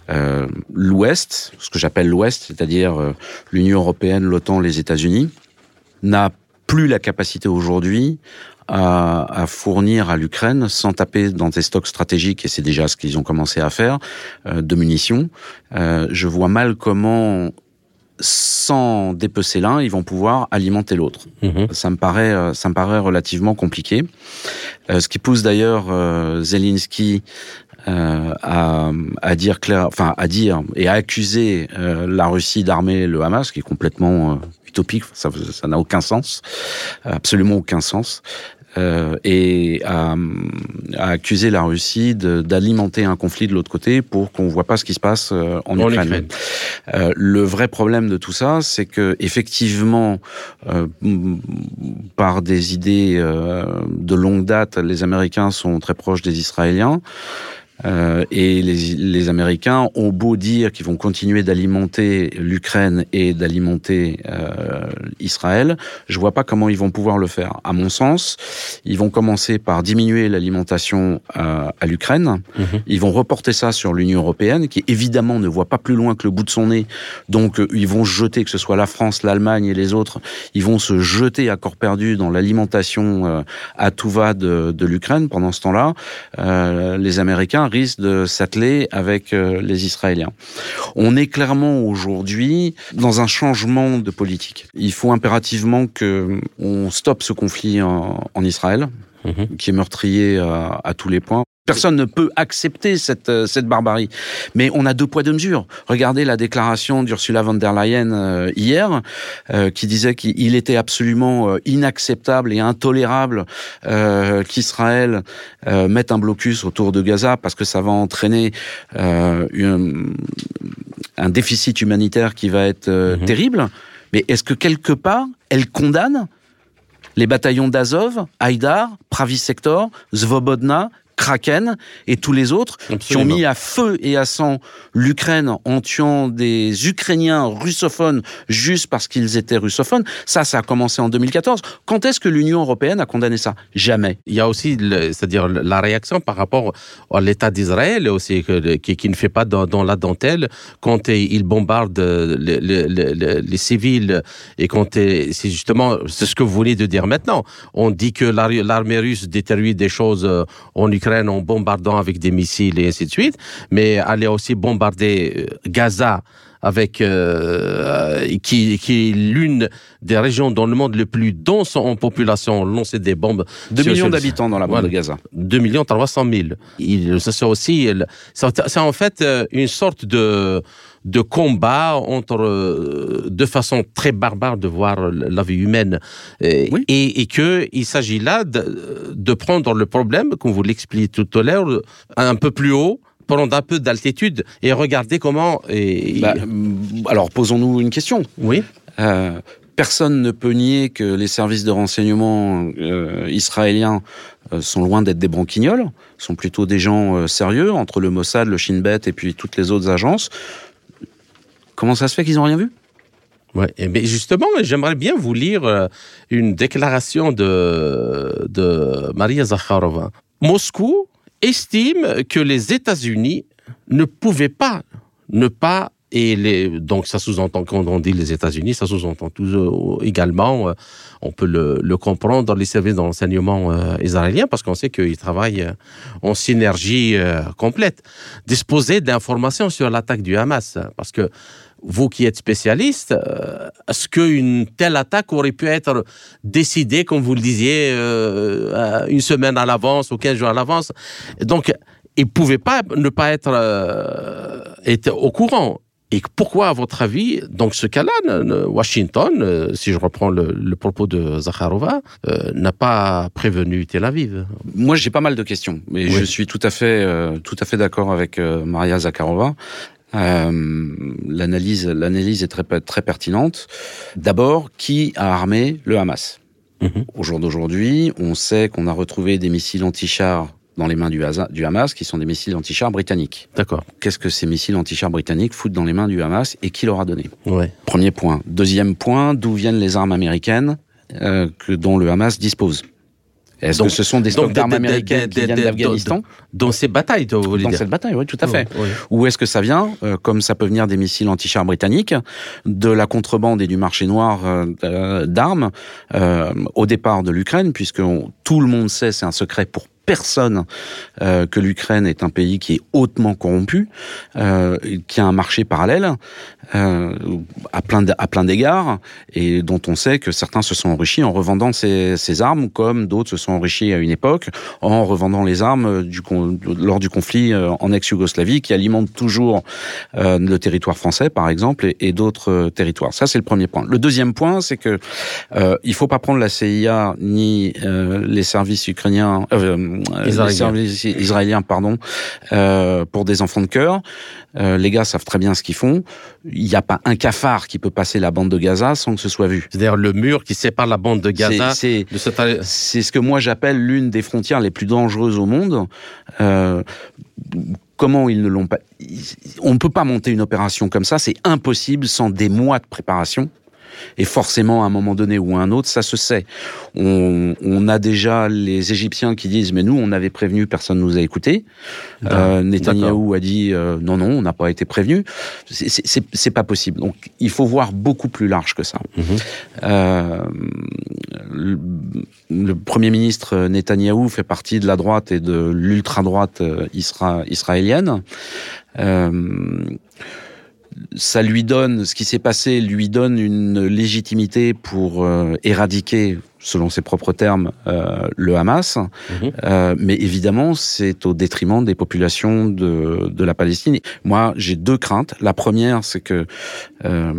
S2: Euh, l'Ouest, ce que j'appelle l'Ouest, c'est-à-dire l'Union européenne, l'OTAN, les États-Unis, n'a plus la capacité aujourd'hui à, fournir à l'Ukraine, sans taper dans des stocks stratégiques, et c'est déjà ce qu'ils ont commencé à faire, euh, de munitions. je vois mal comment sans dépecer l'un, ils vont pouvoir alimenter l'autre. Mhm. Ça me paraît, euh, ça me paraît relativement compliqué. Euh, ce qui pousse d'ailleurs euh, Zelensky à, à, dire clair, enfin à dire et à accuser la Russie d'armer le Hamas, qui est complètement utopique, ça n'a aucun sens, absolument aucun sens euh, et à, à, accuser la Russie d'alimenter un conflit de l'autre côté pour qu'on voit pas ce qui se passe euh, en, Ukraine. Euh, le vrai problème de tout ça, c'est que effectivement, par des idées de longue date, les Américains sont très proches des Israéliens. Euh, et les, les, Américains ont beau dire qu'ils vont continuer d'alimenter l'Ukraine et d'alimenter euh, Israël, je vois pas comment ils vont pouvoir le faire. À mon sens, ils vont commencer par diminuer l'alimentation euh, à l'Ukraine. Mhm. Ils vont reporter ça sur l'Union européenne, qui évidemment ne voit pas plus loin que le bout de son nez. Donc, euh, ils vont jeter, que ce soit la France, l'Allemagne et les autres, ils vont se jeter à corps perdu dans l'alimentation euh, à tout va de, de l'Ukraine. Pendant ce temps-là, les Américains risque de s'atteler avec euh, les Israéliens. On est clairement aujourd'hui dans un changement de politique. Il faut impérativement que on stoppe ce conflit en, en Israël, mhm. qui est meurtrier à, à tous les points. Personne ne peut accepter cette, euh, cette barbarie. Mais on a deux poids, deux mesures. Regardez la déclaration d'Ursula von der Leyen euh, hier, euh, qui disait qu'il était absolument inacceptable et intolérable qu'Israël mette un blocus autour de Gaza parce que ça va entraîner un déficit humanitaire qui va être mhm. terrible. Mais est-ce que quelque part, elle condamne les bataillons d'Azov, Haïdar, Pravi Sector, Zvobodna, Kraken et tous les autres qui ont mis à feu et à sang l'Ukraine en tuant des Ukrainiens russophones juste parce qu'ils étaient russophones. Ça, ça a commencé en 2014. Quand est-ce que l'Union européenne a condamné ça? Jamais.
S1: Il y a aussi, c'est-à-dire la réaction par rapport à l'État d'Israël aussi qui, qui, ne fait pas dans, la dentelle quand il bombarde les, les, les civils et quand c'est justement c'est ce que vous venez de dire maintenant. On dit que l'armée russe détruit des choses en Ukraine en bombardant avec des missiles et ainsi de suite, mais aller aussi bombarder euh, Gaza avec euh, qui, qui est l'une des régions dans le monde le plus dense en population, lancer des bombes.
S2: 2 millions d'habitants dans la bande de Gaza.
S1: 2 millions 300 000. C'est aussi, c'est en fait euh, une sorte de de combat entre euh, de façon très barbare de voir la vie humaine et, et que il s'agit là de, de prendre le problème, comme vous l'expliquez tout à l'heure, un peu plus haut prendre un peu d'altitude et regarder comment. Et...
S2: Bah, alors posons-nous une question.
S1: Oui.
S2: Euh, personne ne peut nier que les services de renseignement euh, israéliens euh, sont loin d'être des branquignoles, sont plutôt des gens sérieux entre le Mossad, le Shin Bet et puis toutes les autres agences. Comment ça se fait qu'ils n'ont rien vu?
S1: Ouais, mais justement, j'aimerais bien vous lire une déclaration de, de Maria Zakharova. Moscou estime que les États-Unis ne pouvaient pas ne pas et les, donc ça sous-entend quand on dit les États-Unis, ça sous-entend tout également, euh, on peut le, comprendre dans les services d'enseignement euh, israéliens parce qu'on sait qu'ils travaillent euh, en synergie complète. Disposer d'informations sur l'attaque du Hamas, parce que vous qui êtes spécialiste, euh, est-ce qu'une telle attaque aurait pu être décidée, comme vous le disiez, euh, une semaine à l'avance ou 15 jours à l'avance? Donc, il ne pouvait pas ne pas être, euh, être au courant. Et pourquoi, à votre avis, donc ce cas-là, Washington, si je reprends le, propos de Zakharova, n'a pas prévenu Tel Aviv?
S2: Moi, j'ai pas mal de questions, mais je suis tout à fait, tout à fait d'accord avec Maria Zakharova. Euh, l'analyse, l'analyse est très, très pertinente. D'abord, qui a armé le Hamas? Mhm. Au jour d'aujourd'hui, on sait qu'on a retrouvé des missiles anti-chars dans les mains du, du, Hamas, qui sont des missiles anti-chars britanniques.
S1: D'accord.
S2: Qu'est-ce que ces missiles anti-chars britanniques foutent dans les mains du Hamas et qui leur a donné?
S1: Ouais.
S2: Premier point. Deuxième point, d'où viennent les armes américaines euh, que, dont le Hamas dispose? Est-ce que ce sont des stocks d'armes américaines qui viennent d'Afghanistan
S1: Dans ces batailles, vous voulez
S2: Dans
S1: dire
S2: cette bataille, oui, tout à fait. Ou est-ce que ça vient, euh, comme ça peut venir des missiles anti-chars britanniques, de la contrebande et du marché noir euh, d'armes euh, au départ de l'Ukraine, puisque tout le monde sait, c'est un secret pour personne euh, que l'Ukraine est un pays qui est hautement corrompu, euh, qui a un marché parallèle euh, à plein à plein d'égards et dont on sait que certains se sont enrichis en revendant ces, armes, comme d'autres se sont enrichis à une époque en revendant les armes du, lors du conflit euh, en ex-Yougoslavie, qui alimente toujours euh, le territoire français, par exemple, et, et d'autres territoires. Ça, c'est le premier point. Le deuxième point, c'est que euh, il faut pas prendre la CIA ni euh, les services ukrainiens, euh, Israélien. services israéliens, pardon, euh, pour des enfants de cœur. Euh, les gars savent très bien ce qu'ils font. Il n'y a pas un cafard qui peut passer la bande de Gaza sans que ce soit vu.
S1: C'est-à-dire le mur qui sépare la bande de Gaza.
S2: C'est ce que moi j'appelle l'une des frontières les plus dangereuses au monde. Euh, comment ils ne l'ont pas On ne peut pas monter une opération comme ça. C'est impossible sans des mois de préparation. Et forcément, à un moment donné ou à un autre, ça se sait. On, on a déjà les Égyptiens qui disent, mais nous, on avait prévenu, personne nous a écoutés. Euh, Netanyahou a dit, euh, non, non, on n'a pas été prévenu. C'est pas possible. Donc, il faut voir beaucoup plus large que ça. Mm -hmm. euh, le, le, Premier ministre Netanyahou fait partie de la droite et de l'ultra-droite euh, isra israélienne. Euh, ça lui donne, ce qui s'est passé lui donne une légitimité pour euh, éradiquer selon ses propres termes, euh, le Hamas. Mmh. Euh, mais évidemment, c'est au détriment des populations de, de la Palestine. Moi, j'ai deux craintes. La première, c'est que, euh,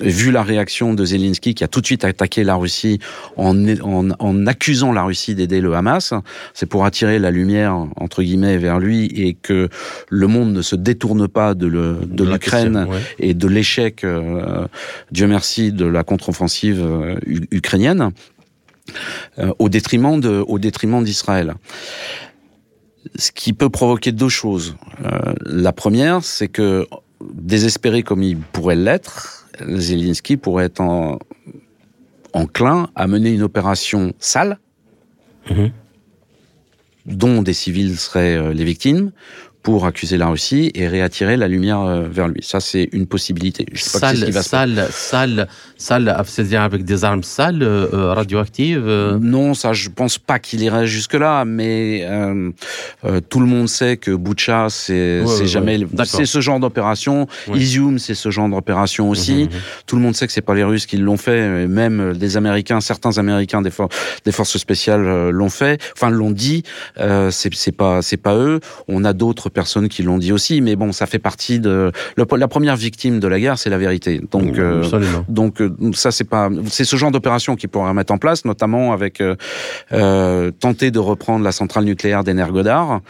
S2: vu la réaction de Zelensky, qui a tout de suite attaqué la Russie en, en, en accusant la Russie d'aider le Hamas, c'est pour attirer la lumière, entre guillemets, vers lui et que le monde ne se détourne pas de l'Ukraine ouais. et de l'échec, euh, Dieu merci, de la contre-offensive euh, ukrainienne euh, au détriment de, au détriment d'Israël. Ce qui peut provoquer deux choses. Euh, la première, c'est que désespéré comme il pourrait l'être, Zelensky pourrait être en, enclin à mener une opération sale, mmh. dont des civils seraient euh, les victimes, pour accuser la Russie et réattirer la lumière euh, vers lui. Ça, c'est une possibilité.
S1: Je sais pas sale, ce qui va sale, sale, sale, c'est-à-dire avec des armes sales, euh, radioactives euh...
S2: Non, ça, je pense pas qu'il irait jusque-là, mais euh, tout le monde sait que Boucha, c'est ouais, ouais, jamais, ouais. c'est ce genre d'opération. Izium, c'est ce genre d'opération aussi. Mmh, mmh. Tout le monde sait que c'est pas les Russes qui l'ont fait, même des Américains, certains Américains des, for des forces spéciales l'ont fait, enfin l'ont dit. c'est pas, c'est pas eux. On a d'autres personnes qui l'ont dit aussi, mais bon, ça fait partie de le, la première victime de la guerre, c'est la vérité. Donc, euh, donc euh, ça c'est pas, c'est ce genre d'opération qui pourrait mettre en place, notamment avec euh, tenter de reprendre la centrale nucléaire d'Energodar,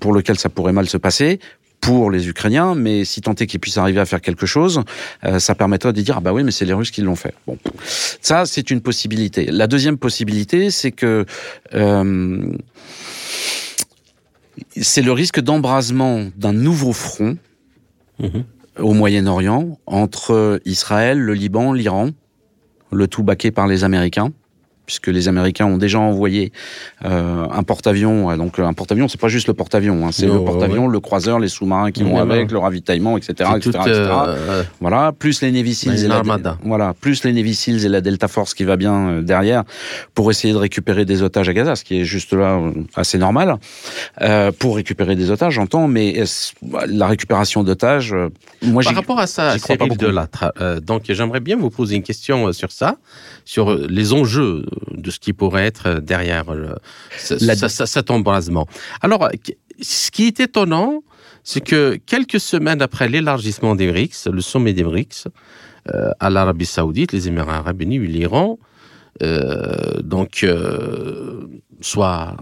S2: pour lequel ça pourrait mal se passer pour les Ukrainiens, mais si tant est qu'ils puissent arriver à faire quelque chose, euh, ça permettrait de dire ah bah oui mais c'est les Russes qui l'ont fait. Bon, ça c'est une possibilité. La deuxième possibilité, c'est que euh, c'est le risque d'embrasement d'un nouveau front mmh. au Moyen-Orient entre Israël, le Liban, l'Iran, le tout baqué par les Américains puisque les Américains ont déjà envoyé euh, un porte-avions. Donc un porte-avions, c'est pas juste le porte-avions, hein, c'est oh, le porte-avions, ouais. le croiseur, les sous-marins qui vont avec, le ravitaillement, etc., etc.,
S1: tout, etc. Euh,
S2: voilà, plus les Navy Seals et la, voilà, plus les Navy Seals et la Delta Force qui va bien euh, derrière pour essayer de récupérer des otages à Gaza, ce qui est juste là assez normal. Pour récupérer des otages, j'entends, mais la récupération d'otages, moi,
S1: par rapport à ça, Cyril Delattre, donc j'aimerais bien vous poser une question sur ça, sur les enjeux de ce qui pourrait être derrière le, La... cet embrasement. Alors, ce qui est étonnant, c'est que quelques semaines après l'élargissement des BRICS, le sommet des BRICS, euh, à l'Arabie Saoudite, les Émirats Arabes Unis, l'Iran, euh, donc, euh, soit,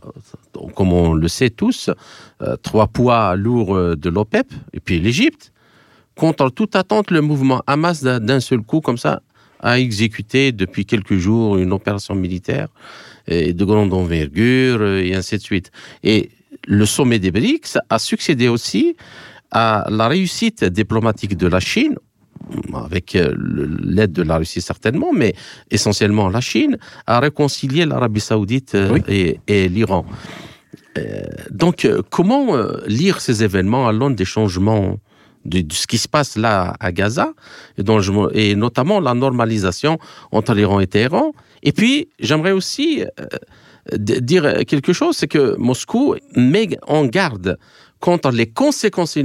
S1: comme on le sait tous, euh, trois poids lourds de l'OPEP, et puis l'Égypte, contre toute attente le mouvement Hamas d'un seul coup, comme ça, a exécuté depuis quelques jours une opération militaire de grande envergure et ainsi de suite. Et le sommet des BRICS a succédé aussi à la réussite diplomatique de la Chine avec l'aide de la Russie certainement, mais essentiellement la Chine, à réconcilier l'Arabie saoudite oui. et, et l'Iran. Euh, donc, comment euh, lire ces événements à l'aune des changements de, ce qui se passe là à Gaza, et, dont et notamment la normalisation entre l'Iran et Téhéran. Et puis, j'aimerais aussi euh, dire quelque chose, c'est que Moscou met en garde contre les conséquences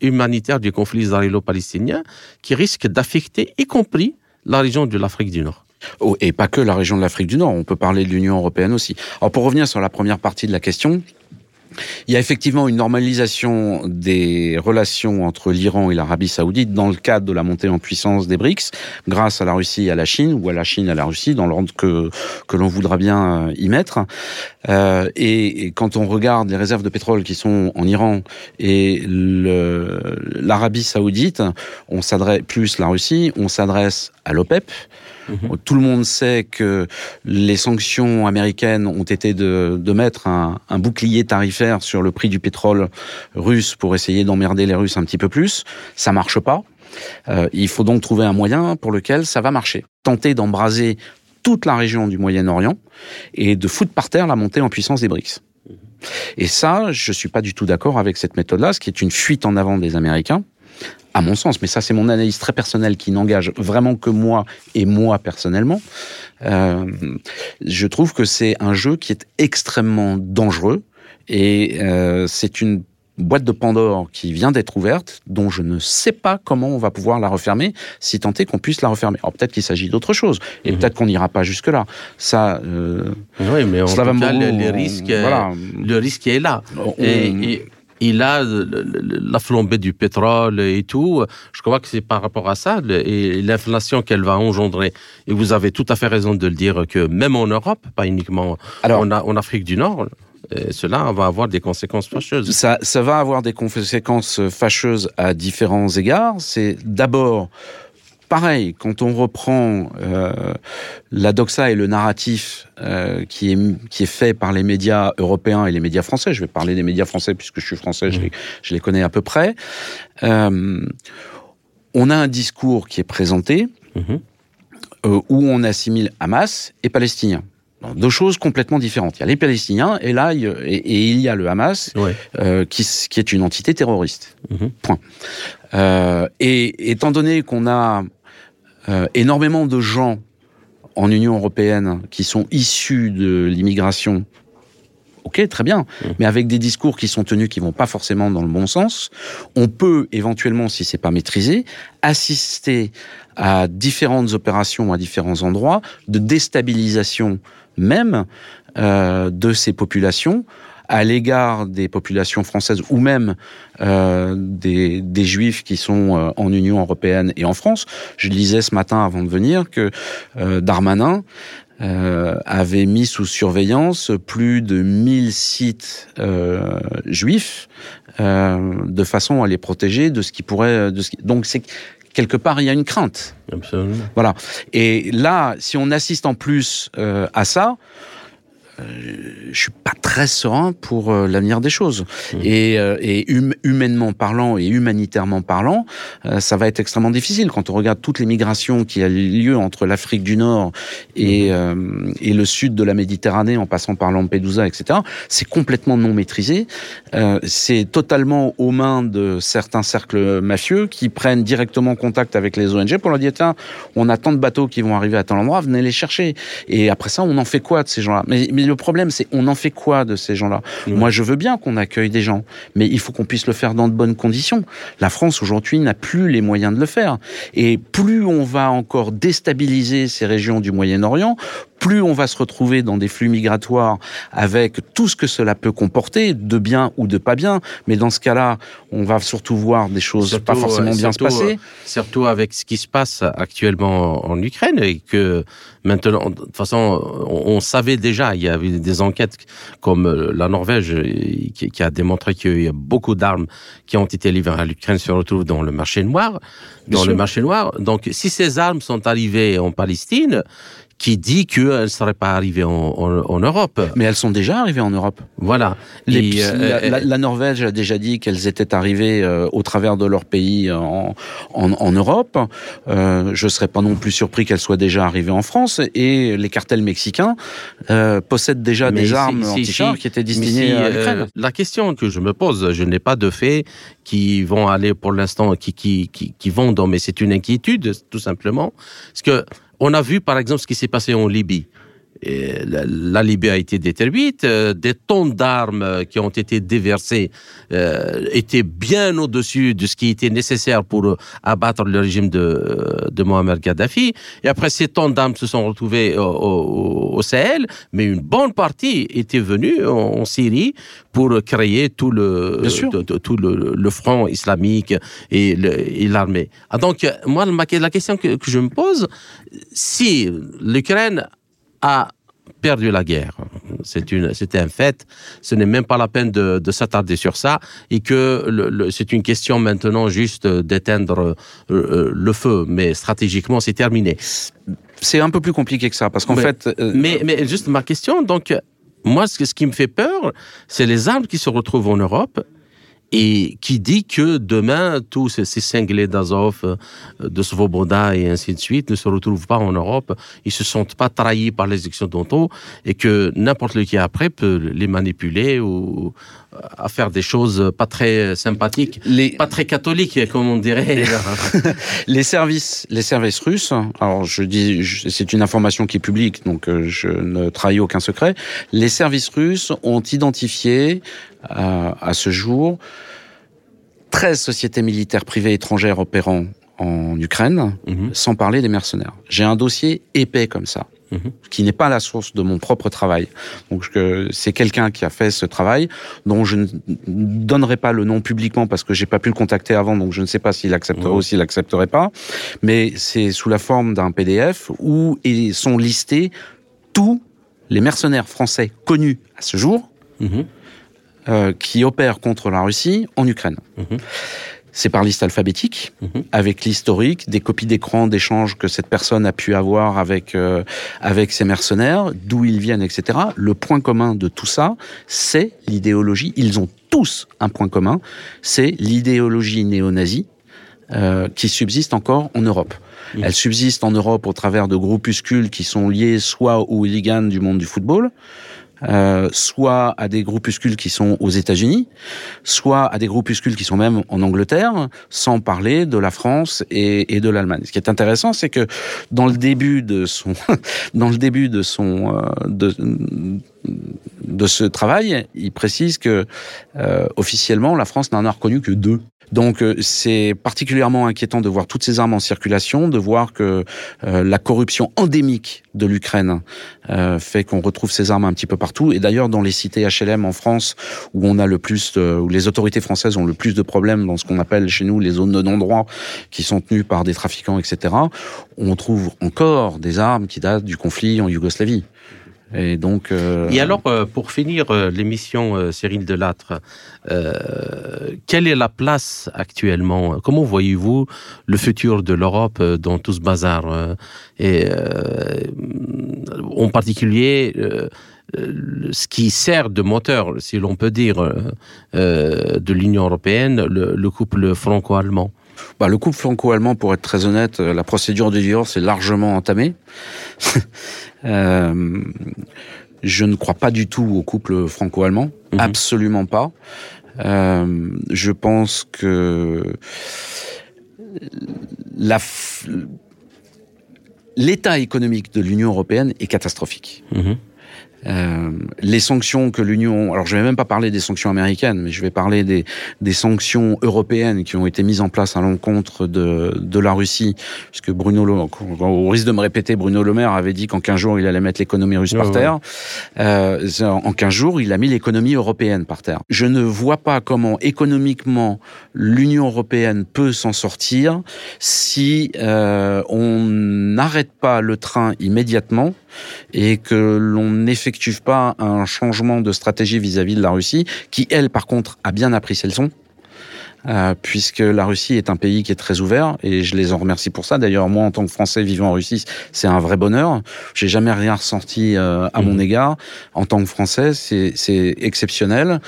S1: humanitaires du conflit israélo-palestinien qui risquent d'affecter, y compris la région de l'Afrique du Nord.
S2: Oh, et pas que la région de l'Afrique du Nord, on peut parler de l'Union européenne aussi. Alors pour revenir sur la première partie de la question, il y a effectivement une normalisation des relations entre l'Iran et l'Arabie saoudite dans le cadre de la montée en puissance des BRICS, grâce à la Russie et à la Chine, ou à la Chine et à la Russie, dans l'ordre que, que l'on voudra bien euh, y mettre. Euh, et, et, quand on regarde les réserves de pétrole qui sont en Iran et l'Arabie saoudite, on s'adresse plus la Russie, on s'adresse à l'OPEP, Mhm. Tout le monde sait que les sanctions américaines ont été de, de mettre un, un, bouclier tarifaire sur le prix du pétrole russe pour essayer d'emmerder les Russes un petit peu plus. Ça marche pas. Euh, il faut donc trouver un moyen pour lequel ça va marcher. Tenter d'embraser toute la région du Moyen-Orient et de foutre par terre la montée en puissance des BRICS. Mhm. Et ça, je suis pas du tout d'accord avec cette méthode-là, ce qui est une fuite en avant des Américains à mon sens, mais ça c'est mon analyse très personnelle qui n'engage vraiment que moi et moi personnellement, euh, je trouve que c'est un jeu qui est extrêmement dangereux et euh, c'est une boîte de Pandore qui vient d'être ouverte, dont je ne sais pas comment on va pouvoir la refermer, si tant est qu'on puisse la refermer. Alors peut-être qu'il s'agit d'autre chose, et mhm. peut-être qu'on n'ira pas jusque là. Ça,
S1: euh, oui, mais en tout cas, le, risque, voilà. le risque est là. et il a la flambée du pétrole et tout. Je crois que c'est par rapport à ça et l'inflation qu'elle va engendrer. Et vous avez tout à fait raison de le dire que même en Europe, pas uniquement en, en Afrique du Nord, euh, cela va avoir des conséquences fâcheuses.
S2: Ça, ça va avoir des conséquences fâcheuses à différents égards. C'est d'abord pareil, quand on reprend euh, la doxa et le narratif euh, qui, est, qui est fait par les médias européens et les médias français, je vais parler des médias français puisque je suis français, je, les, connais à peu près, euh, on a un discours qui est présenté mhm. où on assimile Hamas et Palestiniens. Deux choses complètement différentes. Il y a les Palestiniens et là, et, il y a le Hamas, qui, qui, est une entité terroriste. Mhm. Point. et étant donné qu'on a énormément de gens en Union européenne qui sont issus de l'immigration. Ok, très bien, mmh. mais avec des discours qui sont tenus qui vont pas forcément dans le bon sens, on peut éventuellement, si c'est pas maîtrisé, assister à différentes opérations à différents endroits de déstabilisation même euh, de ces populations à l'égard des populations françaises ou même euh, des, des, juifs qui sont euh, en Union européenne et en France. Je lisais ce matin avant de venir que euh, Darmanin euh, avait mis sous surveillance plus de 1000 sites euh, juifs euh, de façon à les protéger de ce qui pourrait... De ce qui... Donc c'est quelque part, il y a une crainte.
S1: Absolument.
S2: Voilà. Et là, si on assiste en plus euh, à ça, euh, je suis pas très serein pour euh, l'avenir des choses. Mmh. Et, euh, et hum, humainement parlant et humanitairement parlant, ça va être extrêmement difficile quand on regarde toutes les migrations qui a lieu entre l'Afrique du Nord et, mmh. et le sud de la Méditerranée, en passant par Lampedusa, etc. C'est complètement non maîtrisé. c'est totalement aux mains de certains cercles mafieux qui prennent directement contact avec les ONG pour leur dire tiens, on a tant de bateaux qui vont arriver à tel endroit, venez les chercher. Et après ça, on en fait quoi de ces gens-là? Mais, mais le problème, c'est on en fait quoi de ces gens-là? Moi, je veux bien qu'on accueille des gens, mais il faut qu'on puisse le faire dans de bonnes conditions. La France aujourd'hui n'a plus les moyens de le faire, et plus on va encore déstabiliser ces régions du Moyen-Orient, plus on va se retrouver dans des flux migratoires avec tout ce que cela peut comporter, de bien ou de pas bien. Mais dans ce cas-là, on va surtout voir des choses pas forcément bien se passer. Euh,
S1: surtout avec ce qui se passe actuellement en Ukraine et que maintenant, de toute façon, on, savait déjà, il y avait des enquêtes comme euh, la Norvège qui, qui a démontré qu'il y a beaucoup d'armes qui ont été livrées à l'Ukraine se retrouvent dans le marché noir. Dans le marché noir. Donc, si ces armes sont arrivées en Palestine, qui dit qu'elles ne seraient pas arrivées en, en, Europe.
S2: Mais elles sont déjà arrivées en Europe.
S1: Voilà.
S2: Les, euh, la, la, Norvège a déjà dit qu'elles étaient arrivées euh, au travers de leur pays en, en, en Europe. Euh, je ne serais pas non plus surpris qu'elles soient déjà arrivées en France. Et les cartels mexicains euh, possèdent déjà des armes anti-chars qui étaient destinées à l'Ukraine.
S1: la question que je me pose, je n'ai pas de faits qui vont aller pour l'instant, qui, qui, qui, qui vont dans, mais c'est une inquiétude, tout simplement. Parce que on a vu, par exemple, ce qui s'est passé en Libye. Et la, la Libye a été détruite, euh, des tonnes d'armes qui ont été déversées euh, étaient bien au-dessus de ce qui était nécessaire pour euh, abattre le régime de, de Mohamed Gaddafi. Et après, ces tonnes d'armes se sont retrouvées au, au, au, Sahel, mais une bonne partie était venue en, en Syrie pour créer tout le, tout le, le, front islamique et l'armée. Ah, donc, moi, la question que, que je me pose, si l'Ukraine a perdu la guerre. C'est une, c'était un fait. Ce n'est même pas la peine de, de s'attarder sur ça et que le, le, c'est une question maintenant juste d'éteindre euh, le feu. Mais stratégiquement, c'est terminé.
S2: C'est un peu plus compliqué que ça parce qu'en fait.
S1: Euh, mais, mais juste ma question, donc, moi, ce, ce qui me fait peur, c'est les armes qui se retrouvent en Europe et qui dit que demain, tous ces, cinglés d'Azov, de Svoboda et ainsi de suite ne se retrouvent pas en Europe, ils se sentent pas trahis par les occidentaux et que n'importe lequel après peut les manipuler ou à faire des choses pas très sympathiques, les... pas très catholiques, comme on dirait. *laughs*
S2: les services, les services russes. Alors je dis, c'est une information qui est publique, donc euh, je ne trahis aucun secret. Les services russes ont identifié à, à ce jour 13 sociétés militaires privées étrangères opérant en Ukraine, mmh. sans parler des mercenaires. J'ai un dossier épais comme ça. Mmh. qui n'est pas la source de mon propre travail. Donc c'est quelqu'un qui a fait ce travail dont je ne donnerai pas le nom publiquement parce que j'ai pas pu le contacter avant, donc je ne sais pas s'il accepterait mmh. ou s'il accepterait pas. Mais c'est sous la forme d'un PDF où ils sont listés tous les mercenaires français connus à ce jour. Euh, qui opèrent contre la Russie en Ukraine. Mmh. C'est par liste alphabétique, mmh. avec l'historique, des copies d'écran d'échanges que cette personne a pu avoir avec euh, avec ses mercenaires, d'où ils viennent, etc. Le point commun de tout ça, c'est l'idéologie. Ils ont tous un point commun, c'est l'idéologie néo-nazie euh, qui subsiste encore en Europe. Mmh. Elle subsiste en Europe au travers de groupuscules qui sont liés soit aux hooligans du monde du football, euh, soit à des groupuscules qui sont aux États-Unis, soit à des groupuscules qui sont même en Angleterre, sans parler de la France et, de l'Allemagne. Ce qui est intéressant, c'est que dans le début de son, *laughs* dans le début de son, euh, de, de ce travail, il précise que euh, officiellement, la France n'en a reconnu que deux. Donc euh, c'est particulièrement inquiétant de voir toutes ces armes en circulation, de voir que euh, la corruption endémique de l'Ukraine euh, fait qu'on retrouve ces armes un petit peu partout. Et d'ailleurs dans les cités HLM en France, où on a le plus, de, où les autorités françaises ont le plus de problèmes dans ce qu'on appelle chez nous les zones de non-droit, qui sont tenues par des trafiquants, etc. On trouve encore des armes qui datent du conflit en Yougoslavie. Et donc. Euh...
S1: Et alors, euh, pour finir euh, l'émission Cyril Delattre, quelle est la place actuellement? Comment voyez-vous le futur de l'Europe dans tout ce bazar Et en particulier. ce qui sert de moteur, si l'on peut dire, de l'Union européenne, le, le couple franco-allemand?
S2: Bah, le couple franco-allemand, pour être très honnête, la procédure de divorce est largement entamée. *laughs* euh, je ne crois pas du tout au couple franco-allemand, mmh. absolument pas. Euh, je pense que l'état économique de l'Union européenne est catastrophique. Mmh. Euh, les sanctions que l'Union, alors je vais même pas parler des sanctions américaines, mais je vais parler des, des sanctions européennes qui ont été mises en place à l'encontre de, de la Russie, puisque Bruno, Le, au risque de me répéter, Bruno Le Maire avait dit qu'en 15 jours il allait mettre l'économie russe ouais, par terre. Ouais. Euh, en 15 jours, il a mis l'économie européenne par terre. Je ne vois pas comment économiquement l'Union européenne peut s'en sortir si euh, on n'arrête pas le train immédiatement et que l'on n'effectue pas un changement de stratégie vis-à-vis -vis de la Russie, qui elle, par contre, a bien appris ses leçons. Euh, puisque la Russie est un pays qui est très ouvert et je les en remercie pour ça. D'ailleurs, moi, en tant que Français vivant en Russie, c'est un vrai bonheur. J'ai jamais rien ressenti euh, à mmh. mon égard. En tant que Français, c'est exceptionnel.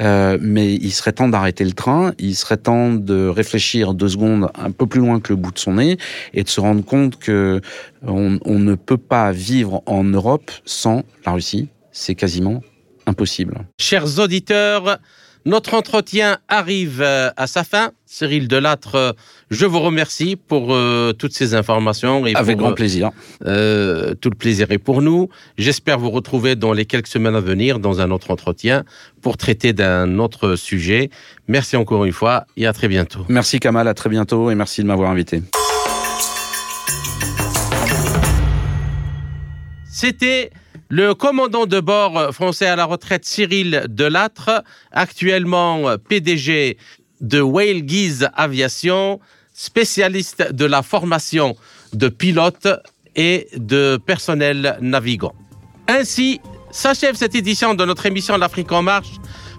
S2: Euh, mais il serait temps d'arrêter le train. Il serait temps de réfléchir deux secondes un peu plus loin que le bout de son nez et de se rendre compte que on, on ne peut pas vivre en Europe sans la Russie. C'est quasiment impossible.
S1: Chers auditeurs, Notre entretien arrive euh, à sa fin. Cyril Delattre, euh, je vous remercie pour euh, toutes ces informations.
S2: Et Avec grand plaisir.
S1: Euh, tout le plaisir est pour nous. J'espère vous retrouver dans les quelques semaines à venir dans un autre entretien pour traiter d'un autre sujet. Merci encore une fois et à très bientôt.
S2: Merci Kamal, à très bientôt et merci de m'avoir invité.
S1: C'était le commandant de bord français à la retraite Cyril Delattre, actuellement PDG de Whale Guise Aviation, spécialiste de la formation de pilotes et de personnel navigant. Ainsi s'achève cette édition de notre émission L'Afrique en marche,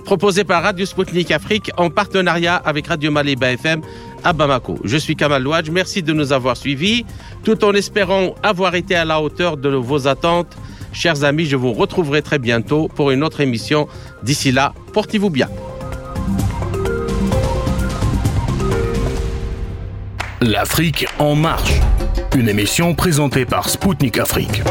S1: proposée par Radio Sputnik Afrique en partenariat avec Radio Maliba FM à Bamako. Je suis Kamal Louadj, merci de nous avoir suivis, tout en espérant avoir été à la hauteur de vos attentes. Chers amis, je vous retrouverai très bientôt pour une autre émission. D'ici là, portez-vous bien.
S5: L'Afrique en marche, une émission présentée par Spoutnik Afrique.